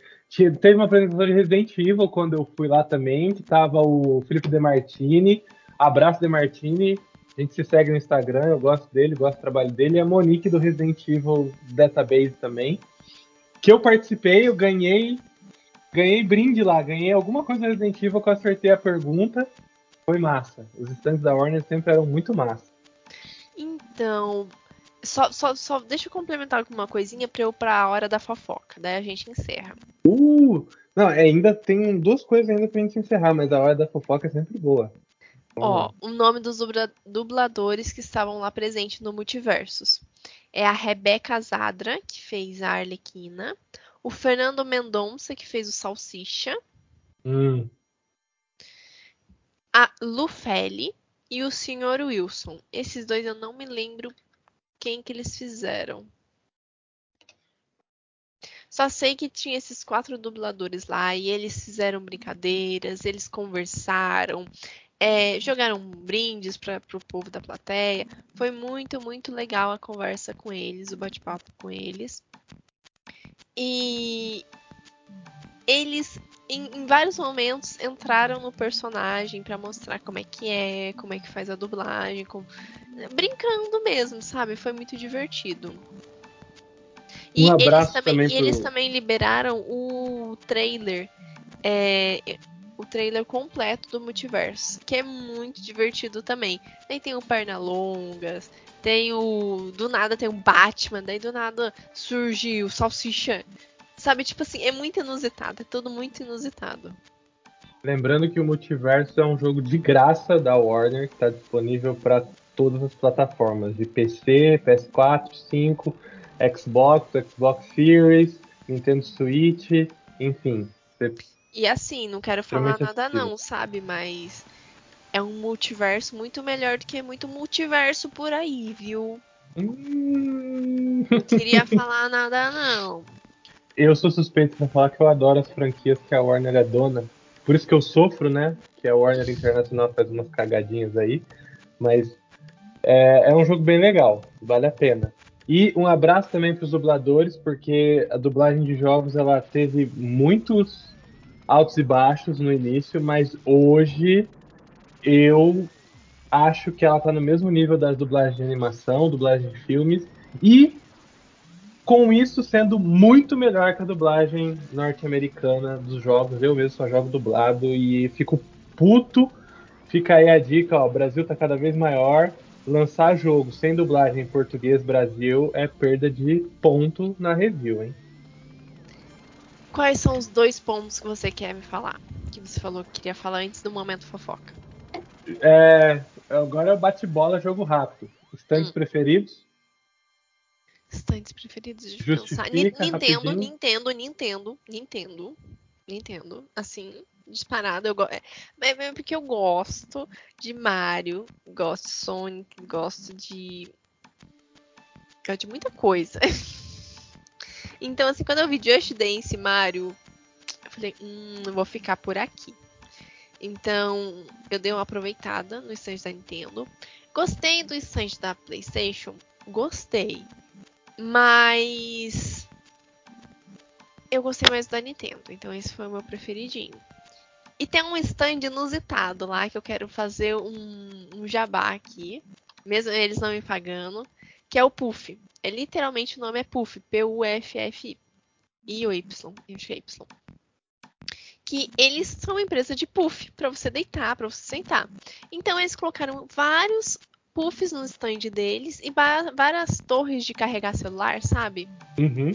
Teve uma apresentação de Resident Evil quando eu fui lá também, que tava o Felipe De Martini. Abraço De Martini. A gente se segue no Instagram, eu gosto dele, gosto do trabalho dele. E a Monique do Resident Evil Database também. Que eu participei, eu ganhei. Ganhei brinde lá, ganhei alguma coisa do Resident Evil que eu acertei a pergunta. Foi massa. Os stands da Warner sempre eram muito massa. Então, Só, só, só deixa eu complementar alguma coisinha pra eu pra a hora da fofoca. Daí a gente encerra. Uh! Não, é, ainda tem duas coisas ainda pra gente encerrar, mas a hora da fofoca é sempre boa. Ó, o nome dos dubla- dubladores que estavam lá presentes no Multiversos. É a Rebeca Zadra, que fez a Arlequina. O Fernando Mendonça, que fez o Salsicha. Hum, A Lufeli e o Sr. Wilson. Esses dois eu não me lembro quem que eles fizeram. Só sei que tinha esses quatro dubladores lá e eles fizeram brincadeiras, eles conversaram, é, jogaram brindes para o povo da plateia. Foi muito, muito legal a conversa com eles, o bate-papo com eles. E eles, em, em vários momentos, entraram no personagem para mostrar como é que é, como é que faz a dublagem, como- brincando mesmo, sabe? Foi muito divertido. E Um eles também, também e eles pro- também liberaram o trailer, é, o trailer completo do multiverso, que é muito divertido também. Daí tem o Pernalongas, tem o. Do nada tem o Batman, daí do nada surge o Salsicha. Sabe, tipo assim, é muito inusitado, é tudo muito inusitado. Lembrando que o Multiverso é um jogo de graça da Warner, que está disponível para todas as plataformas, de PC, PS4, 5, Xbox, Xbox Series, Nintendo Switch, enfim. Você- E assim, não quero falar Extremamente nada não, sabe? Mas é um multiverso muito melhor do que muito multiverso por aí, viu? Hum. Não queria *laughs* falar nada não. Eu sou suspeito pra falar que eu adoro as franquias que a Warner é dona. Por isso que eu sofro, né? Que a Warner Internacional faz umas cagadinhas aí. Mas é, é um jogo bem legal, vale a pena. E um abraço também para os dubladores, porque a dublagem de jogos ela teve muitos altos e baixos no início, mas hoje eu acho que ela tá no mesmo nível das dublagens de animação, dublagem de filmes, e com isso sendo muito melhor que a dublagem norte-americana dos jogos. Eu mesmo só jogo dublado e fico puto. Fica aí a dica, ó, o Brasil tá cada vez maior. Lançar jogo sem dublagem em português Brasil é perda de ponto na review, hein? Quais são os dois pontos que você quer me falar? Que você falou que queria falar antes do momento fofoca. É, agora é o bate-bola jogo rápido. Stands Hum. preferidos? Estantes preferidos de pensar. Ni- Nintendo. Nintendo, Nintendo, Nintendo, Nintendo. Assim, disparado. Eu go... é, é é porque eu gosto de Mario, gosto de Sonic, gosto de. Gosto de muita coisa. *laughs* então, assim, quando eu vi Just Dance Mario, eu falei, hum, eu vou ficar por aqui. Então, eu dei uma aproveitada no stand da Nintendo. Gostei do stand da PlayStation? Gostei. Mas. Eu gostei mais da Nintendo, então esse foi o meu preferidinho. E tem um stand inusitado lá que eu quero fazer um, um jabá aqui, mesmo eles não me pagando, que é o Puff. É literalmente o nome é Puff, P-U-F-F-I. I ou Y, acho que é Y. Que eles são uma empresa de puff para você deitar, para você sentar. Então eles colocaram vários puffs no stand deles e várias torres de carregar celular, sabe? Uhum.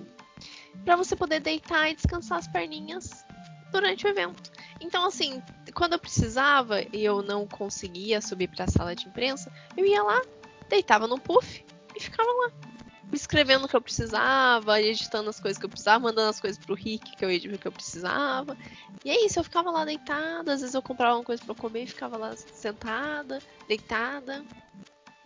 Pra você poder deitar e descansar as perninhas durante o evento. Então, assim, quando eu precisava e eu não conseguia subir pra sala de imprensa, eu ia lá, deitava no puff e ficava lá. Escrevendo o que eu precisava, editando as coisas que eu precisava, mandando as coisas pro Rick que eu editava o que eu precisava. E é isso, eu ficava lá deitada, às vezes eu comprava uma coisa pra eu comer e ficava lá sentada, deitada.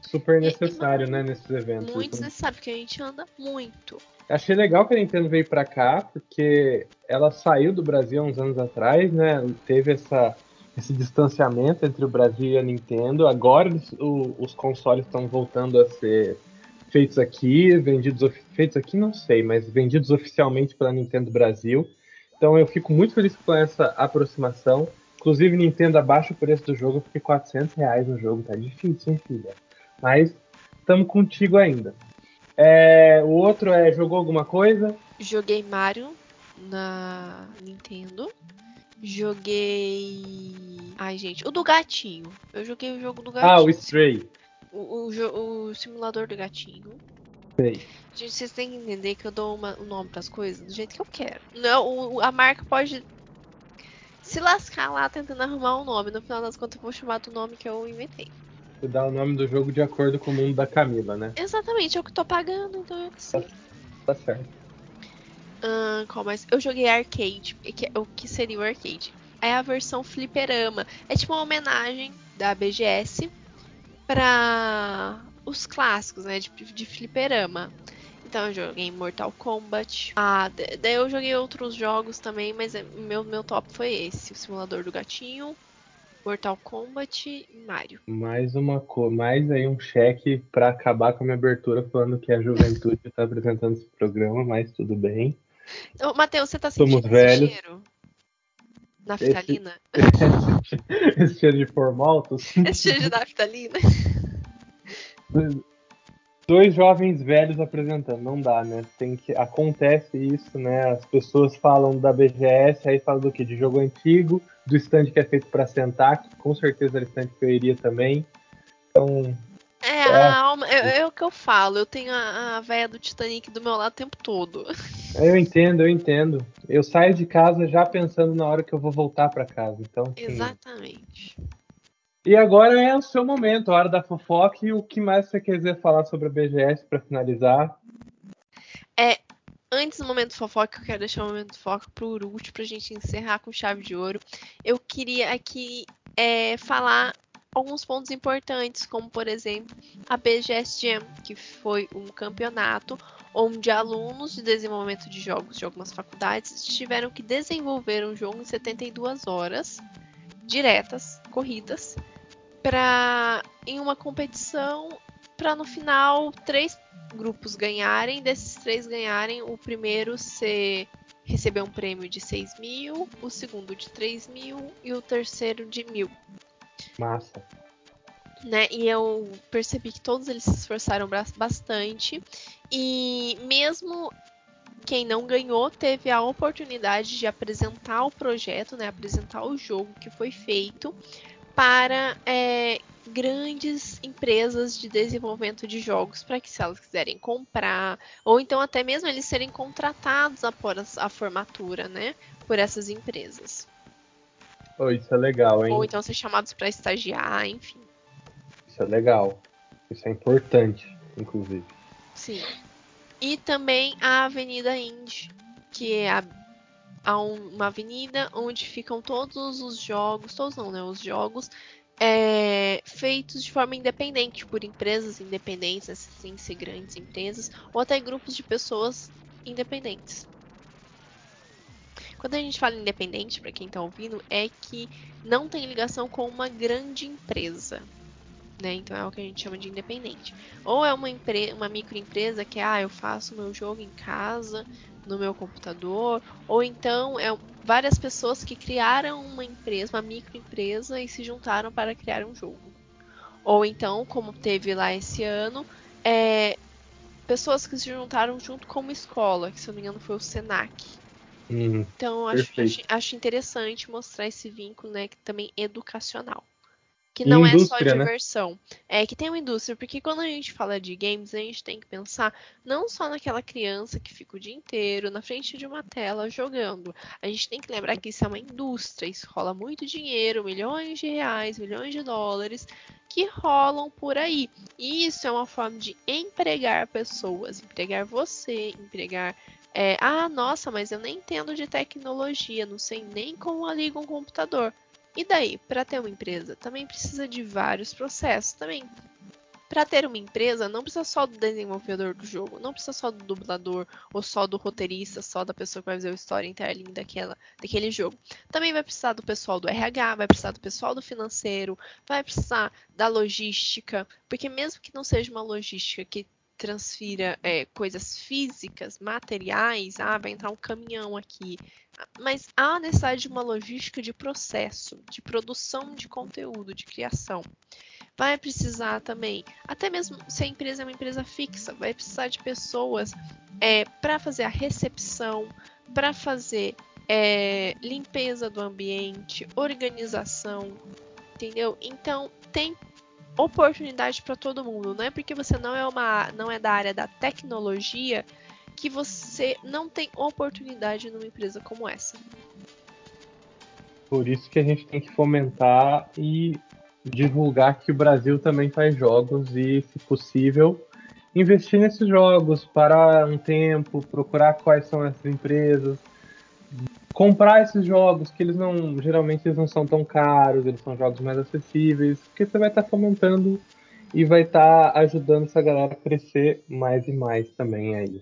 Super E- e necessário, né, nesses eventos. Muito necessário, porque a gente anda muito. Achei legal que a Nintendo veio pra cá, porque ela saiu do Brasil há uns anos atrás, né? Teve essa, esse distanciamento entre o Brasil e a Nintendo. Agora o- os consoles estão voltando a ser feitos aqui, vendidos feitos aqui não sei, mas vendidos oficialmente pela Nintendo Brasil. Então eu fico muito feliz com essa aproximação. Inclusive Nintendo abaixa o preço do jogo porque 400 reais no jogo tá difícil, hein, filha? Mas estamos contigo ainda. É, o outro é jogou alguma coisa? Joguei Mario na Nintendo. Joguei. Ai, gente, o do gatinho. Eu joguei o jogo do gatinho. Ah, o Stray. O, o o simulador do gatinho. Sei. Gente, vocês têm que entender que eu dou uma, um nome pras coisas do jeito que eu quero. Não, o- a marca pode se lascar lá tentando arrumar um nome. No final das contas, eu vou chamar do nome que eu inventei. Você dá o nome do jogo de acordo com o mundo da Camila, né? Exatamente, eu que tô pagando, então eu sei. Tá certo. Ahn, qual mais? Eu joguei arcade. que é- o que seria o arcade? É a versão fliperama. É tipo uma homenagem da BGS pra os clássicos, né? De, de fliperama. Então eu joguei Mortal Kombat. Ah, daí eu joguei outros jogos também, mas é- meu, meu top foi esse: o Simulador do Gatinho, Mortal Kombat e Mario. Mais uma coisa, mais aí um cheque pra acabar com a minha abertura falando que a juventude tá apresentando esse programa, mas tudo bem. Ô, Matheus, você tá Somos sentindo velhos. esse cheiro? Naftalina? *laughs* Esse cheiro de formaltos. Esse cheiro de naftalina? Dois jovens velhos apresentando, não dá, né? Tem que acontece isso, né? As pessoas falam da BGS, aí falam do que? De jogo antigo, do stand que é feito pra sentar, que com certeza era stand que eu iria também. Então, É, É. a alma, é, é o que eu falo. Eu tenho a, a véia do Titanic do meu lado o tempo todo. *laughs* eu entendo, eu entendo. Eu saio de casa já pensando na hora que eu vou voltar pra casa. Então, assim, Exatamente. E agora é o seu momento, a hora da fofoca e o que mais você quiser falar sobre a BGS pra finalizar. Antes do momento fofoca, eu quero deixar o momento fofoca pro último pra gente encerrar com chave de ouro. Eu queria aqui é, falar alguns pontos importantes, como por exemplo a BGS Jam, que foi um campeonato onde alunos de desenvolvimento de jogos de algumas faculdades tiveram que desenvolver um jogo em 72 horas diretas, corridas, para em uma competição para no final três grupos ganharem, desses três ganharem, o primeiro ser receber um prêmio de 6 mil, o segundo de 3 mil e o terceiro de mil. Massa. Né? E eu percebi que todos eles se esforçaram bastante. E mesmo quem não ganhou teve a oportunidade de apresentar o projeto, né? apresentar o jogo que foi feito para é, grandes empresas de desenvolvimento de jogos, para que se elas quiserem comprar, ou então até mesmo eles serem contratados após a formatura, né? Por essas empresas. Oh, isso é legal, hein? Ou então ser chamados para estagiar, enfim. Isso é legal. Isso é importante, inclusive. Sim. E também a Avenida Indy, que é a, a um- uma avenida onde ficam todos os jogos, todos não, né? Os jogos é, feitos de forma independente, por empresas independentes, assim, ser grandes empresas, ou até grupos de pessoas independentes. Quando a gente fala independente, para quem tá ouvindo, é que não tem ligação com uma grande empresa. Né? Então é o que a gente chama de independente. Ou é uma, uma microempresa que ah, eu faço meu jogo em casa, no meu computador, ou então é várias pessoas que criaram uma empresa, uma microempresa e se juntaram para criar um jogo. Ou então, como teve lá esse ano, é, pessoas que se juntaram junto com uma escola, que se eu não me engano foi o Senac. Hum, Então acho, acho interessante mostrar esse vínculo, né, que também educacional. Que não é só né? diversão. É que tem uma indústria, porque quando a gente fala de games, a gente tem que pensar não só naquela criança que fica o dia inteiro na frente de uma tela jogando. A gente tem que lembrar que isso é uma indústria, isso rola muito dinheiro, milhões de reais, milhões de dólares que rolam por aí. E isso é uma forma de empregar pessoas, empregar você, empregar é, ah, nossa, mas eu nem entendo de tecnologia, não sei nem como liga um computador. E daí, para ter uma empresa, também precisa de vários processos também. Para ter uma empresa, não precisa só do desenvolvedor do jogo, não precisa só do dublador, ou só do roteirista, só da pessoa que vai fazer história interlinha daquela, daquele jogo. Também vai precisar do pessoal do RH, vai precisar do pessoal do financeiro, vai precisar da logística, porque mesmo que não seja uma logística que transfira é, coisas físicas, materiais, ah, vai entrar um caminhão aqui, mas há necessidade de uma logística de processo, de produção de conteúdo, de criação. Vai precisar também, até mesmo se a empresa é uma empresa fixa, vai precisar de pessoas é, para fazer a recepção, para fazer é, limpeza do ambiente, organização, entendeu? Então tem oportunidade para todo mundo. Não é porque você não é uma não é da área da tecnologia que você não tem oportunidade numa empresa como essa. Por isso que a gente tem que fomentar e divulgar que o Brasil também faz jogos e, se possível, investir nesses jogos, parar um tempo, procurar quais são essas empresas, comprar esses jogos que eles não geralmente eles não são tão caros, eles são jogos mais acessíveis, porque você vai estar tá fomentando e vai estar tá ajudando essa galera a crescer mais e mais também aí.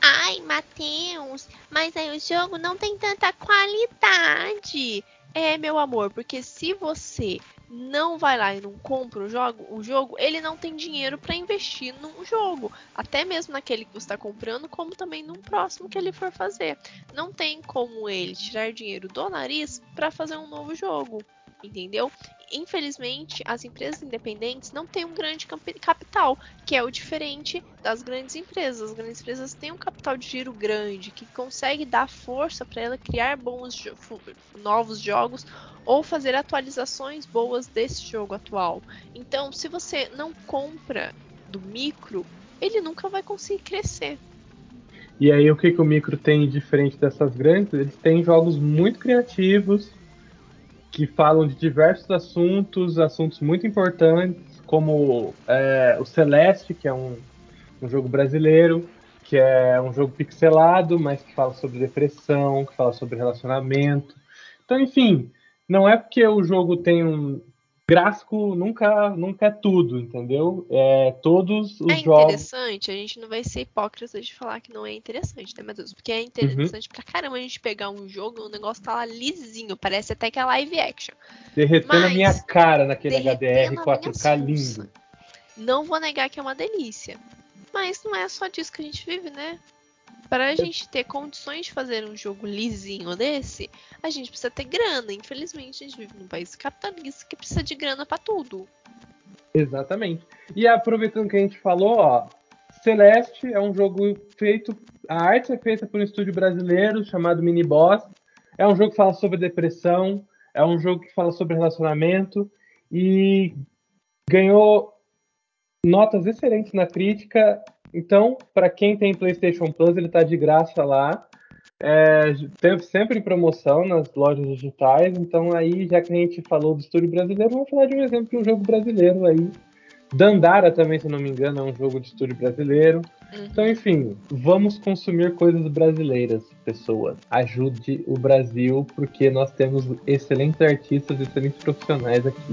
Ai, Matheus, mas aí o jogo não tem tanta qualidade. É, meu amor, porque se você não vai lá e não compra o jogo, o jogo ele não tem dinheiro para investir num jogo, até mesmo naquele que você está comprando, como também num próximo que ele for fazer. Não tem como ele tirar dinheiro do nariz para fazer um novo jogo, entendeu? Infelizmente, as empresas independentes não têm um grande capital, que é o diferente das grandes empresas. As grandes empresas têm um capital de giro grande, que consegue dar força para ela criar bons novos jogos ou fazer atualizações boas desse jogo atual. Então, se você não compra do micro, ele nunca vai conseguir crescer. E aí, o que, que o micro tem diferente dessas grandes? Eles têm jogos muito criativos, que falam de diversos assuntos, assuntos muito importantes, como é, o Celeste, que é um, um jogo brasileiro, que é um jogo pixelado, mas que fala sobre depressão, que fala sobre relacionamento. Então, enfim, não é porque o jogo tem um, gráfico nunca, nunca é tudo, entendeu? É, todos os é jogos. É interessante, a gente não vai ser hipócrita de falar que não é interessante, né, Matheus? Porque é interessante uhum. pra caramba a gente pegar um jogo e o negócio tá lá lisinho, parece até que é live action. Derretendo Mas, a minha cara naquele HDR 4K lindo. Não vou negar que é uma delícia. Mas não é só disso que a gente vive, né? Para a gente ter condições de fazer um jogo lisinho desse, a gente precisa ter grana. Infelizmente, a gente vive num país capitalista que precisa de grana para tudo. Exatamente. E aproveitando que a gente falou, ó, Celeste é um jogo feito. A arte é feita por um estúdio brasileiro chamado Mini Boss. É um jogo que fala sobre depressão, é um jogo que fala sobre relacionamento e ganhou notas excelentes na crítica então, para quem tem PlayStation Plus, ele está de graça lá. É, sempre em promoção nas lojas digitais. Então, aí, já que a gente falou do estúdio brasileiro, vamos falar de um exemplo de um jogo brasileiro aí. Dandara também, se não me engano, é um jogo de estúdio brasileiro. Uhum. Então, enfim, vamos consumir coisas brasileiras, pessoas. Ajude o Brasil, porque nós temos excelentes artistas, excelentes profissionais aqui.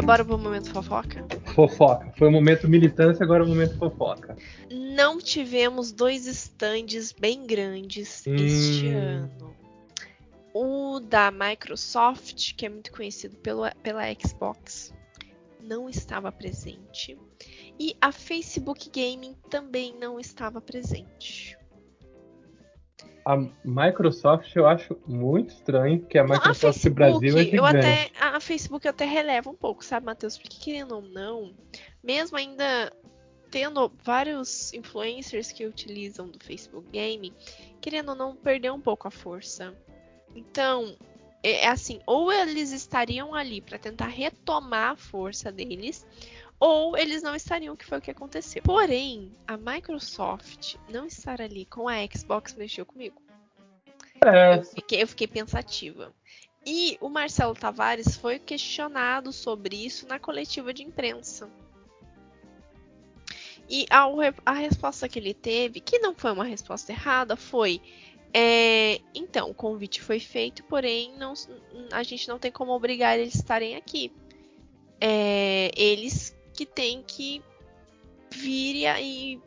Agora, bora pro momento fofoca? Fofoca. Foi o momento militância, agora é o momento fofoca. Não tivemos dois stands bem grandes hum. este ano. O da Microsoft, que é muito conhecido pelo, pela Xbox, não estava presente. E a Facebook Gaming também não estava presente a Microsoft eu acho muito estranho, porque a Microsoft não, a Facebook, Brasil é gigante. Eu até, a Facebook eu até releva um pouco, sabe, Matheus? Porque querendo ou não, mesmo ainda tendo vários influencers que utilizam do Facebook Game, querendo ou não, perder um pouco a força. Então, é, é assim, ou eles estariam ali para tentar retomar a força deles, ou eles não estariam, que foi o que aconteceu. Porém, a Microsoft não estar ali com a Xbox mexeu comigo. É. Eu, fiquei, eu fiquei pensativa. E o Marcelo Tavares foi questionado sobre isso na coletiva de imprensa. E a, a resposta que ele teve, que não foi uma resposta errada, foi: é, então, o convite foi feito, porém não, a gente não tem como obrigar eles a estarem aqui. É, eles que tem que vir e.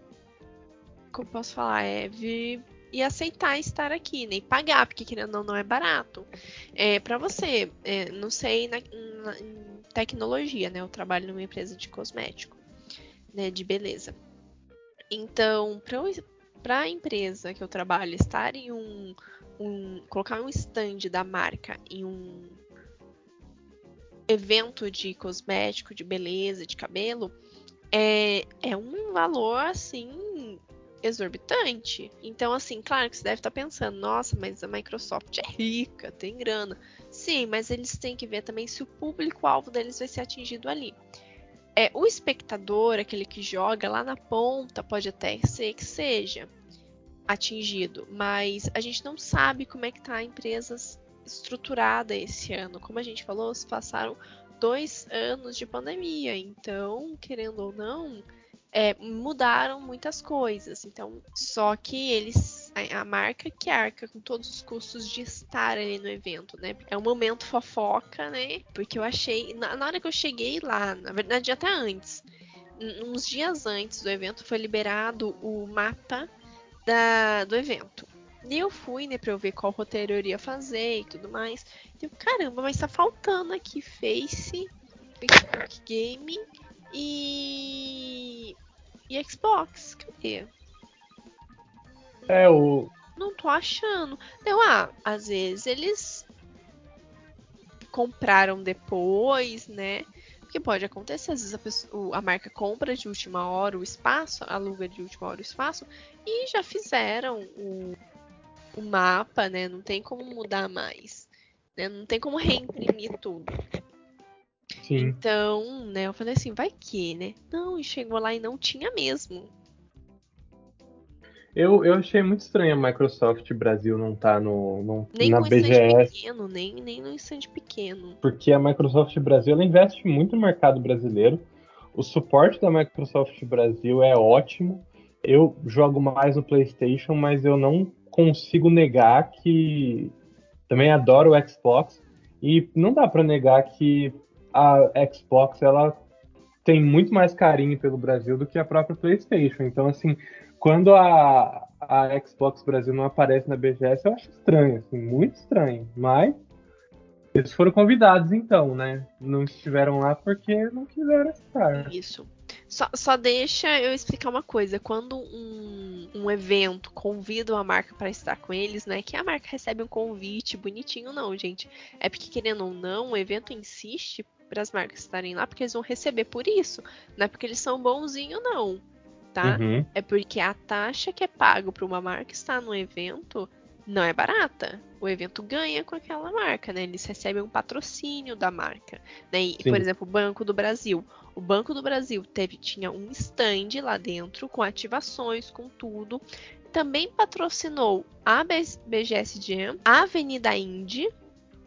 Como posso falar? É vir e aceitar estar aqui, nem né? pagar, porque querendo ou não, é barato. É, para você, é, não sei na, na, em tecnologia, né? Eu trabalho numa empresa de cosmético, né? De beleza. Então, para a empresa que eu trabalho estar em um, um. colocar um stand da marca em um evento de cosmético, de beleza, de cabelo, é, é um valor assim exorbitante. Então, assim, claro que você deve estar pensando, nossa, mas a Microsoft é rica, tem grana. Sim, mas eles têm que ver também se o público-alvo deles vai ser atingido ali. É, o espectador, aquele que joga lá na ponta, pode até ser que seja atingido, mas a gente não sabe como é que tá a empresa estruturada esse ano. Como a gente falou, se passaram dois anos de pandemia, então, querendo ou não, é, mudaram muitas coisas. Então, só que eles, a, marca que arca com todos os custos de estar ali no evento, né? É um momento fofoca, né? Porque eu achei, na, na hora que eu cheguei lá, na verdade até antes, uns dias antes do evento foi liberado o mapa da, do evento. E eu fui, né, pra eu ver qual roteiro eu iria fazer e tudo mais. E eu, caramba, mas tá faltando aqui Face, Facebook Gaming e. e Xbox. Cadê? É, o. Não tô achando. Deu, ah, às vezes eles compraram depois, né? que pode acontecer, às vezes a, pessoa, a, marca compra de última hora o espaço, aluga de última hora o espaço e já fizeram o, o mapa, né? Não tem como mudar mais, né? Não tem como reimprimir tudo. Sim. Então, né, eu falei assim, vai que, né? Não, e chegou lá e não tinha mesmo. Eu, eu achei muito estranho a Microsoft Brasil não estar tá no, no, nem na no BGS. pequeno, nem, nem no stand pequeno. Porque a Microsoft Brasil ela investe muito no mercado brasileiro. O suporte da Microsoft Brasil é ótimo. Eu jogo mais no PlayStation, mas eu não consigo negar que também adoro o Xbox e não dá para negar que a Xbox ela tem muito mais carinho pelo Brasil do que a própria PlayStation. Então assim, quando a, a Xbox Brasil não aparece na BGS, eu acho estranho, assim, muito estranho. Mas eles foram convidados, então, né? Não estiveram lá porque não quiseram estar. Isso. Só, só deixa eu explicar uma coisa. Quando um, um evento convida uma marca para estar com eles, não é que a marca recebe um convite bonitinho, não, gente. É porque, querendo ou não, o evento insiste para as marcas estarem lá porque eles vão receber por isso. Não é porque eles são bonzinhos, não tá? Uhum. É porque a taxa que é pago para uma marca estar no evento não é barata. O evento ganha com aquela marca, né? Eles recebem um patrocínio da marca. Né? E, por exemplo, o Banco do Brasil. O Banco do Brasil teve, tinha um stand lá dentro com ativações, com tudo. Também patrocinou a BGS Jam, a Avenida Indy,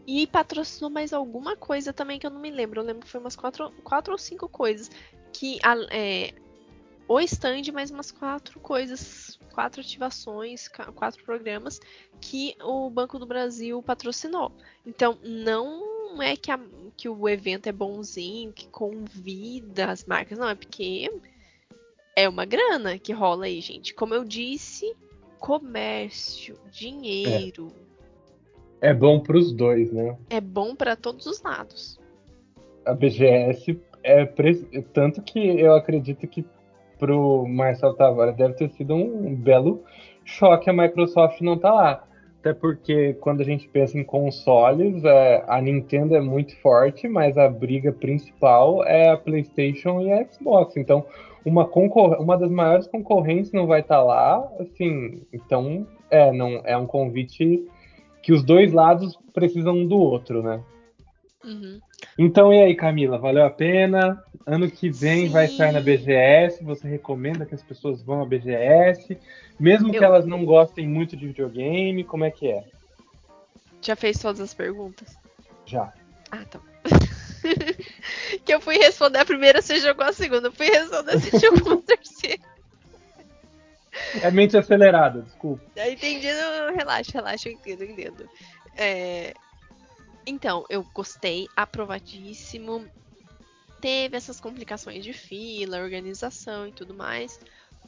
e patrocinou mais alguma coisa também que eu não me lembro. Eu lembro que foi umas quatro, quatro ou cinco coisas que é, o stand, mais umas quatro coisas, quatro ativações, quatro programas que o Banco do Brasil patrocinou. Então, não é que, a, que o evento é bonzinho, que convida as marcas, não, é porque é uma grana que rola aí, gente. Como eu disse, comércio, dinheiro. É, é bom para os dois, né? É bom para todos os lados. A BGS é tanto que eu acredito que pro Marcelo Tavares deve ter sido um belo choque a Microsoft não tá lá. Até porque quando a gente pensa em consoles, é, a Nintendo é muito forte, mas a briga principal é a PlayStation e a Xbox. Então, uma, concor uma das maiores concorrentes não vai estar tá lá, assim, então é, não, é um convite que os dois lados precisam um do outro, né? Uhum. Então, e aí, Camila, valeu a pena? Ano que vem Sim. vai estar na BGS. Você recomenda que as pessoas vão à BGS, mesmo Eu... que elas não gostem muito de videogame? Como é que é? Já fez todas as perguntas? Já. Ah, tá. *laughs* que eu fui responder a primeira, você jogou a segunda. Eu fui responder, você jogou a *laughs* terceira. É mente acelerada, desculpa. Entendi, relaxa, relaxa, eu entendo, eu entendo. É, então, eu gostei, aprovadíssimo. Teve essas complicações de fila, organização e tudo mais.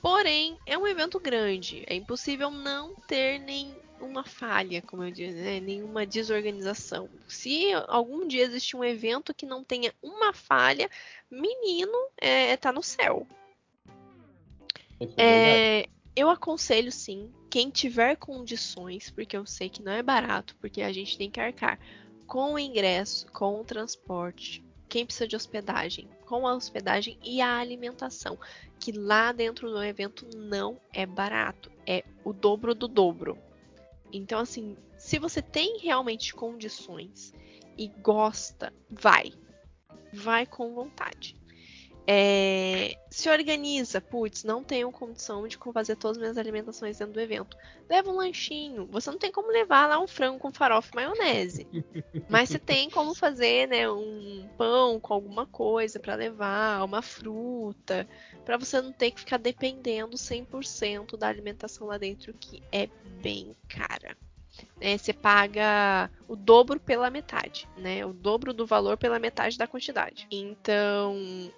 Porém, é um evento grande. É impossível não ter nenhuma falha, como eu disse, né? nenhuma desorganização. Se algum dia existir um evento que não tenha uma falha, menino, é, tá no céu. É, é eu aconselho sim, quem tiver condições, porque eu sei que não é barato, porque a gente tem que arcar com o ingresso, com o transporte, quem precisa de hospedagem, com a hospedagem e a alimentação, que lá dentro do evento não é barato, é o dobro do dobro. Então, assim, se você tem realmente condições e gosta, vai. Vai com vontade. É, se organiza, putz, não tenho condição de fazer todas as minhas alimentações dentro do evento. Leva um lanchinho. Você não tem como levar lá um frango com farofa e maionese. *laughs* mas você tem como fazer, né, um pão com alguma coisa para levar, uma fruta, para você não ter que ficar dependendo 100% da alimentação lá dentro, que é bem cara. É, você paga o dobro pela metade, né? O dobro do valor pela metade da quantidade. Então,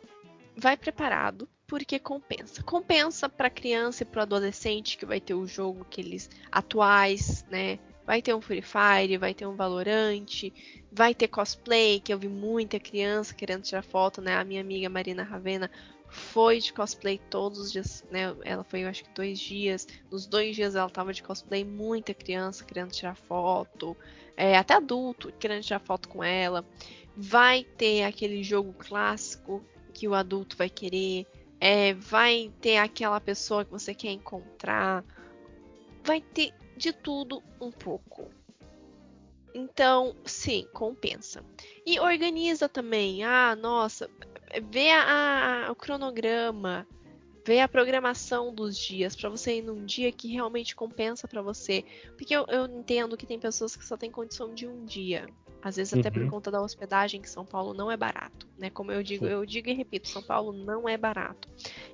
vai preparado, porque compensa. Compensa para criança e para adolescente que vai ter o jogo que eles atuais, né? Vai ter um Free Fire, vai ter um Valorante, vai ter cosplay, que eu vi muita criança querendo tirar foto, né? A minha amiga Marina Ravena foi de cosplay todos os dias, né? Ela foi, eu acho que dois dias. Nos dois dias ela tava de cosplay, muita criança querendo tirar foto, é, até adulto querendo tirar foto com ela. Vai ter aquele jogo clássico que o adulto vai querer, é, vai ter aquela pessoa que você quer encontrar, vai ter de tudo um pouco. Então, sim, compensa. E organiza também. Ah, nossa, vê a, a, o cronograma, vê a programação dos dias para você ir num dia que realmente compensa para você. Porque eu, eu, entendo que tem pessoas que só têm condição de um dia. Às vezes até por uhum. conta da hospedagem, que São Paulo não é barato, né? Como eu digo, Sim. eu digo e repito, São Paulo não é barato.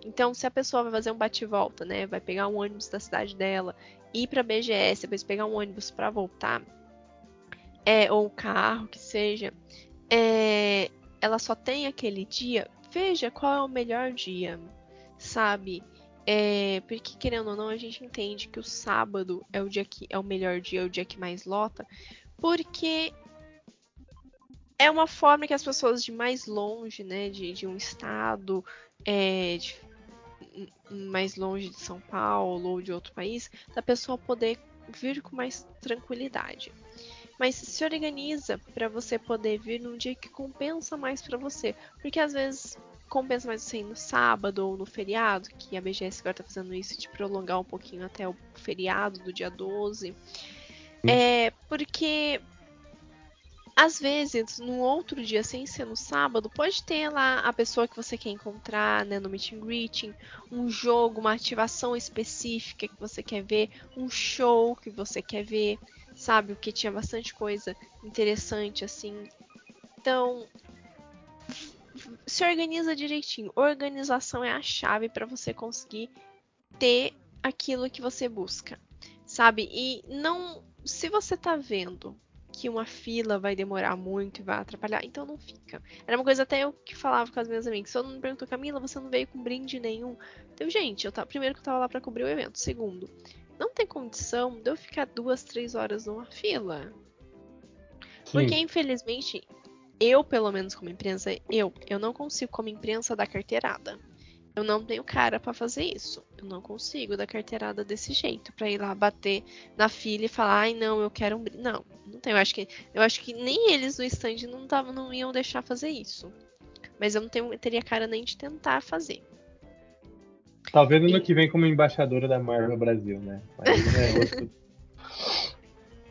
Então, se a pessoa vai fazer um bate-volta, né? Vai pegar um ônibus da cidade dela, ir para BGS, depois pegar um ônibus para voltar, é, ou carro, que seja, é, ela só tem aquele dia, veja qual é o melhor dia, sabe? É, porque querendo ou não, a gente entende que o sábado é o dia que é o melhor dia, é o dia que mais lota, porque é uma forma que as pessoas de mais longe, né, de, de um estado, é, de, mais longe de São Paulo ou de outro país, da pessoa poder vir com mais tranquilidade. Mas se organiza para você poder vir num dia que compensa mais para você, porque às vezes compensa mais você ir no sábado ou no feriado, que a BGS agora tá fazendo isso de prolongar um pouquinho até o feriado do dia 12. É porque às vezes, no outro dia, sem ser no sábado, pode ter lá a pessoa que você quer encontrar, né, no meet and greeting, um jogo, uma ativação específica que você quer ver, um show que você quer ver, sabe? Porque tinha bastante coisa interessante assim. Então, se organiza direitinho. Organização é a chave para você conseguir ter aquilo que você busca, sabe? E não, se você tá vendo que uma fila vai demorar muito e vai atrapalhar, então não fica. Era uma coisa até eu que falava com as minhas amigas. Se eu não me perguntou, Camila, você não veio com brinde nenhum? Então, gente, eu tava, primeiro que eu tava lá para cobrir o evento. Segundo, não tem condição de eu ficar duas, três horas numa fila. Sim. Porque, infelizmente, eu, pelo menos como imprensa, eu, eu não consigo, como imprensa, dar carteirada. Eu não tenho cara para fazer isso. Eu não consigo dar carteirada desse jeito para ir lá bater na fila e falar, ai não, eu quero um Não, não tenho. Eu acho que eu acho que nem eles no stand não tavam, não iam deixar fazer isso. Mas eu não tenho, teria cara nem de tentar fazer. Talvez no ano que vem como embaixadora da Marvel Brasil, né? Mas, é outro...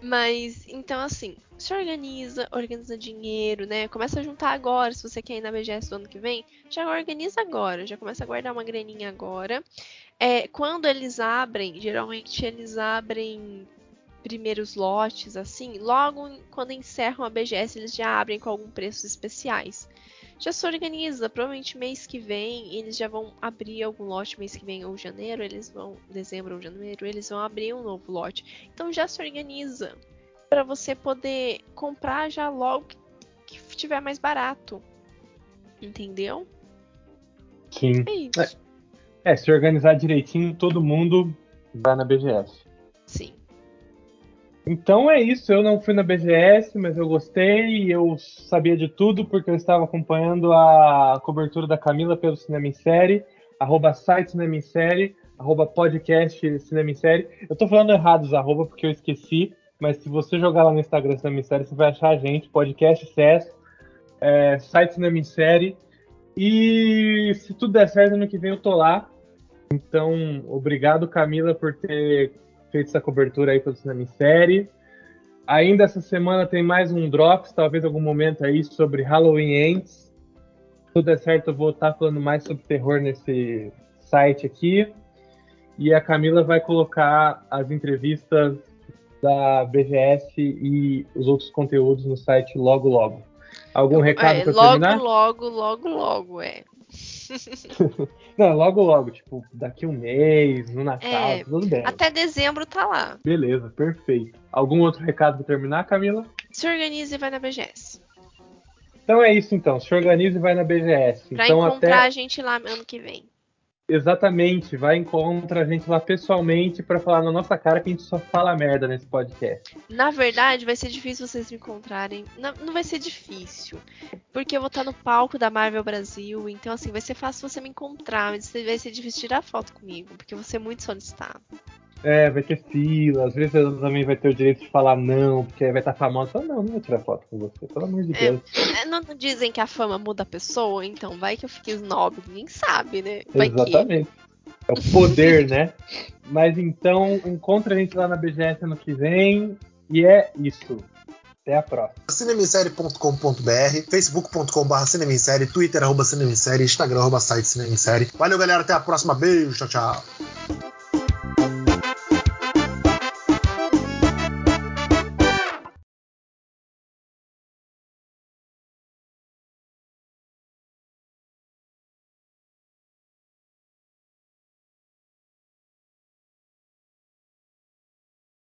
Mas então assim, se organiza, organiza dinheiro, né? Começa a juntar agora, se você quer ir na BGS do ano que vem, já organiza agora, já começa a guardar uma graninha agora. É, quando eles abrem, geralmente eles abrem primeiros lotes, assim, logo quando encerram a BGS, eles já abrem com alguns preços especiais já se organiza. Provavelmente mês que vem eles já vão abrir algum lote. Mês que vem ou janeiro, eles vão. Dezembro ou janeiro, eles vão abrir um novo lote. Então já se organiza para você poder comprar já logo que, tiver mais barato. Entendeu? Sim. É, é, é, se organizar direitinho, todo mundo vai na BGS. Sim. Então é isso, eu não fui na BGS, mas eu gostei, eu sabia de tudo porque eu estava acompanhando a cobertura da Camila pelo Cinema em Série, arroba site Cinema em Série, arroba podcast Cinema em Série. Eu tô falando errado os arroba porque eu esqueci, mas se você jogar lá no Instagram Cinema em Série, você vai achar a gente, podcast CS. é, site Cinema em Série. E se tudo der certo, ano que vem eu tô lá. Então, obrigado, Camila, por ter feito essa cobertura aí pelo Cinema em Série. Ainda essa semana tem mais um Drops, talvez algum momento aí, sobre Halloween Ends. Se tudo der certo, eu vou estar falando mais sobre terror nesse site aqui. E a Camila vai colocar as entrevistas da BGS e os outros conteúdos no site logo logo. Algum recado é, para logo, terminar? Logo, logo, logo, é. *laughs* Não, logo, logo, tipo, daqui um mês, no Natal, É, tudo bem. Até dezembro tá lá. Beleza, perfeito. Algum outro recado para terminar, Camila? Se organize e vai na BGS. Então é isso então, se organiza e vai na BGS. Pra então encontrar até a gente lá ano que vem. Exatamente, vai encontrar a gente lá pessoalmente para falar na nossa cara que a gente só fala merda nesse podcast. Na verdade, vai ser difícil vocês me encontrarem. Não, não vai ser difícil. Porque eu vou estar no palco da Marvel Brasil. Então, assim, vai ser fácil você me encontrar. Mas vai ser difícil tirar foto comigo. Porque vou ser muito solicitado. É, vai ter fila, às vezes ela também vai ter o direito de falar não, porque aí vai estar famosa. Fala, não, não vou tirar foto com você, pelo amor de É. Deus. É, Não não dizem que a fama muda a pessoa? Então, vai que eu fique snob. Ninguém sabe, né? Vai que. Exatamente. É o poder, né? Mas então, encontra a gente lá na BGS ano que vem. E é isso. Até a próxima. cinemissérie.com.br, facebook.com.br cinemissérie, twitter arroba cinemissérie, instagram arroba site cinemissérie. Valeu, galera. Até a próxima. Beijo. Tchau, tchau.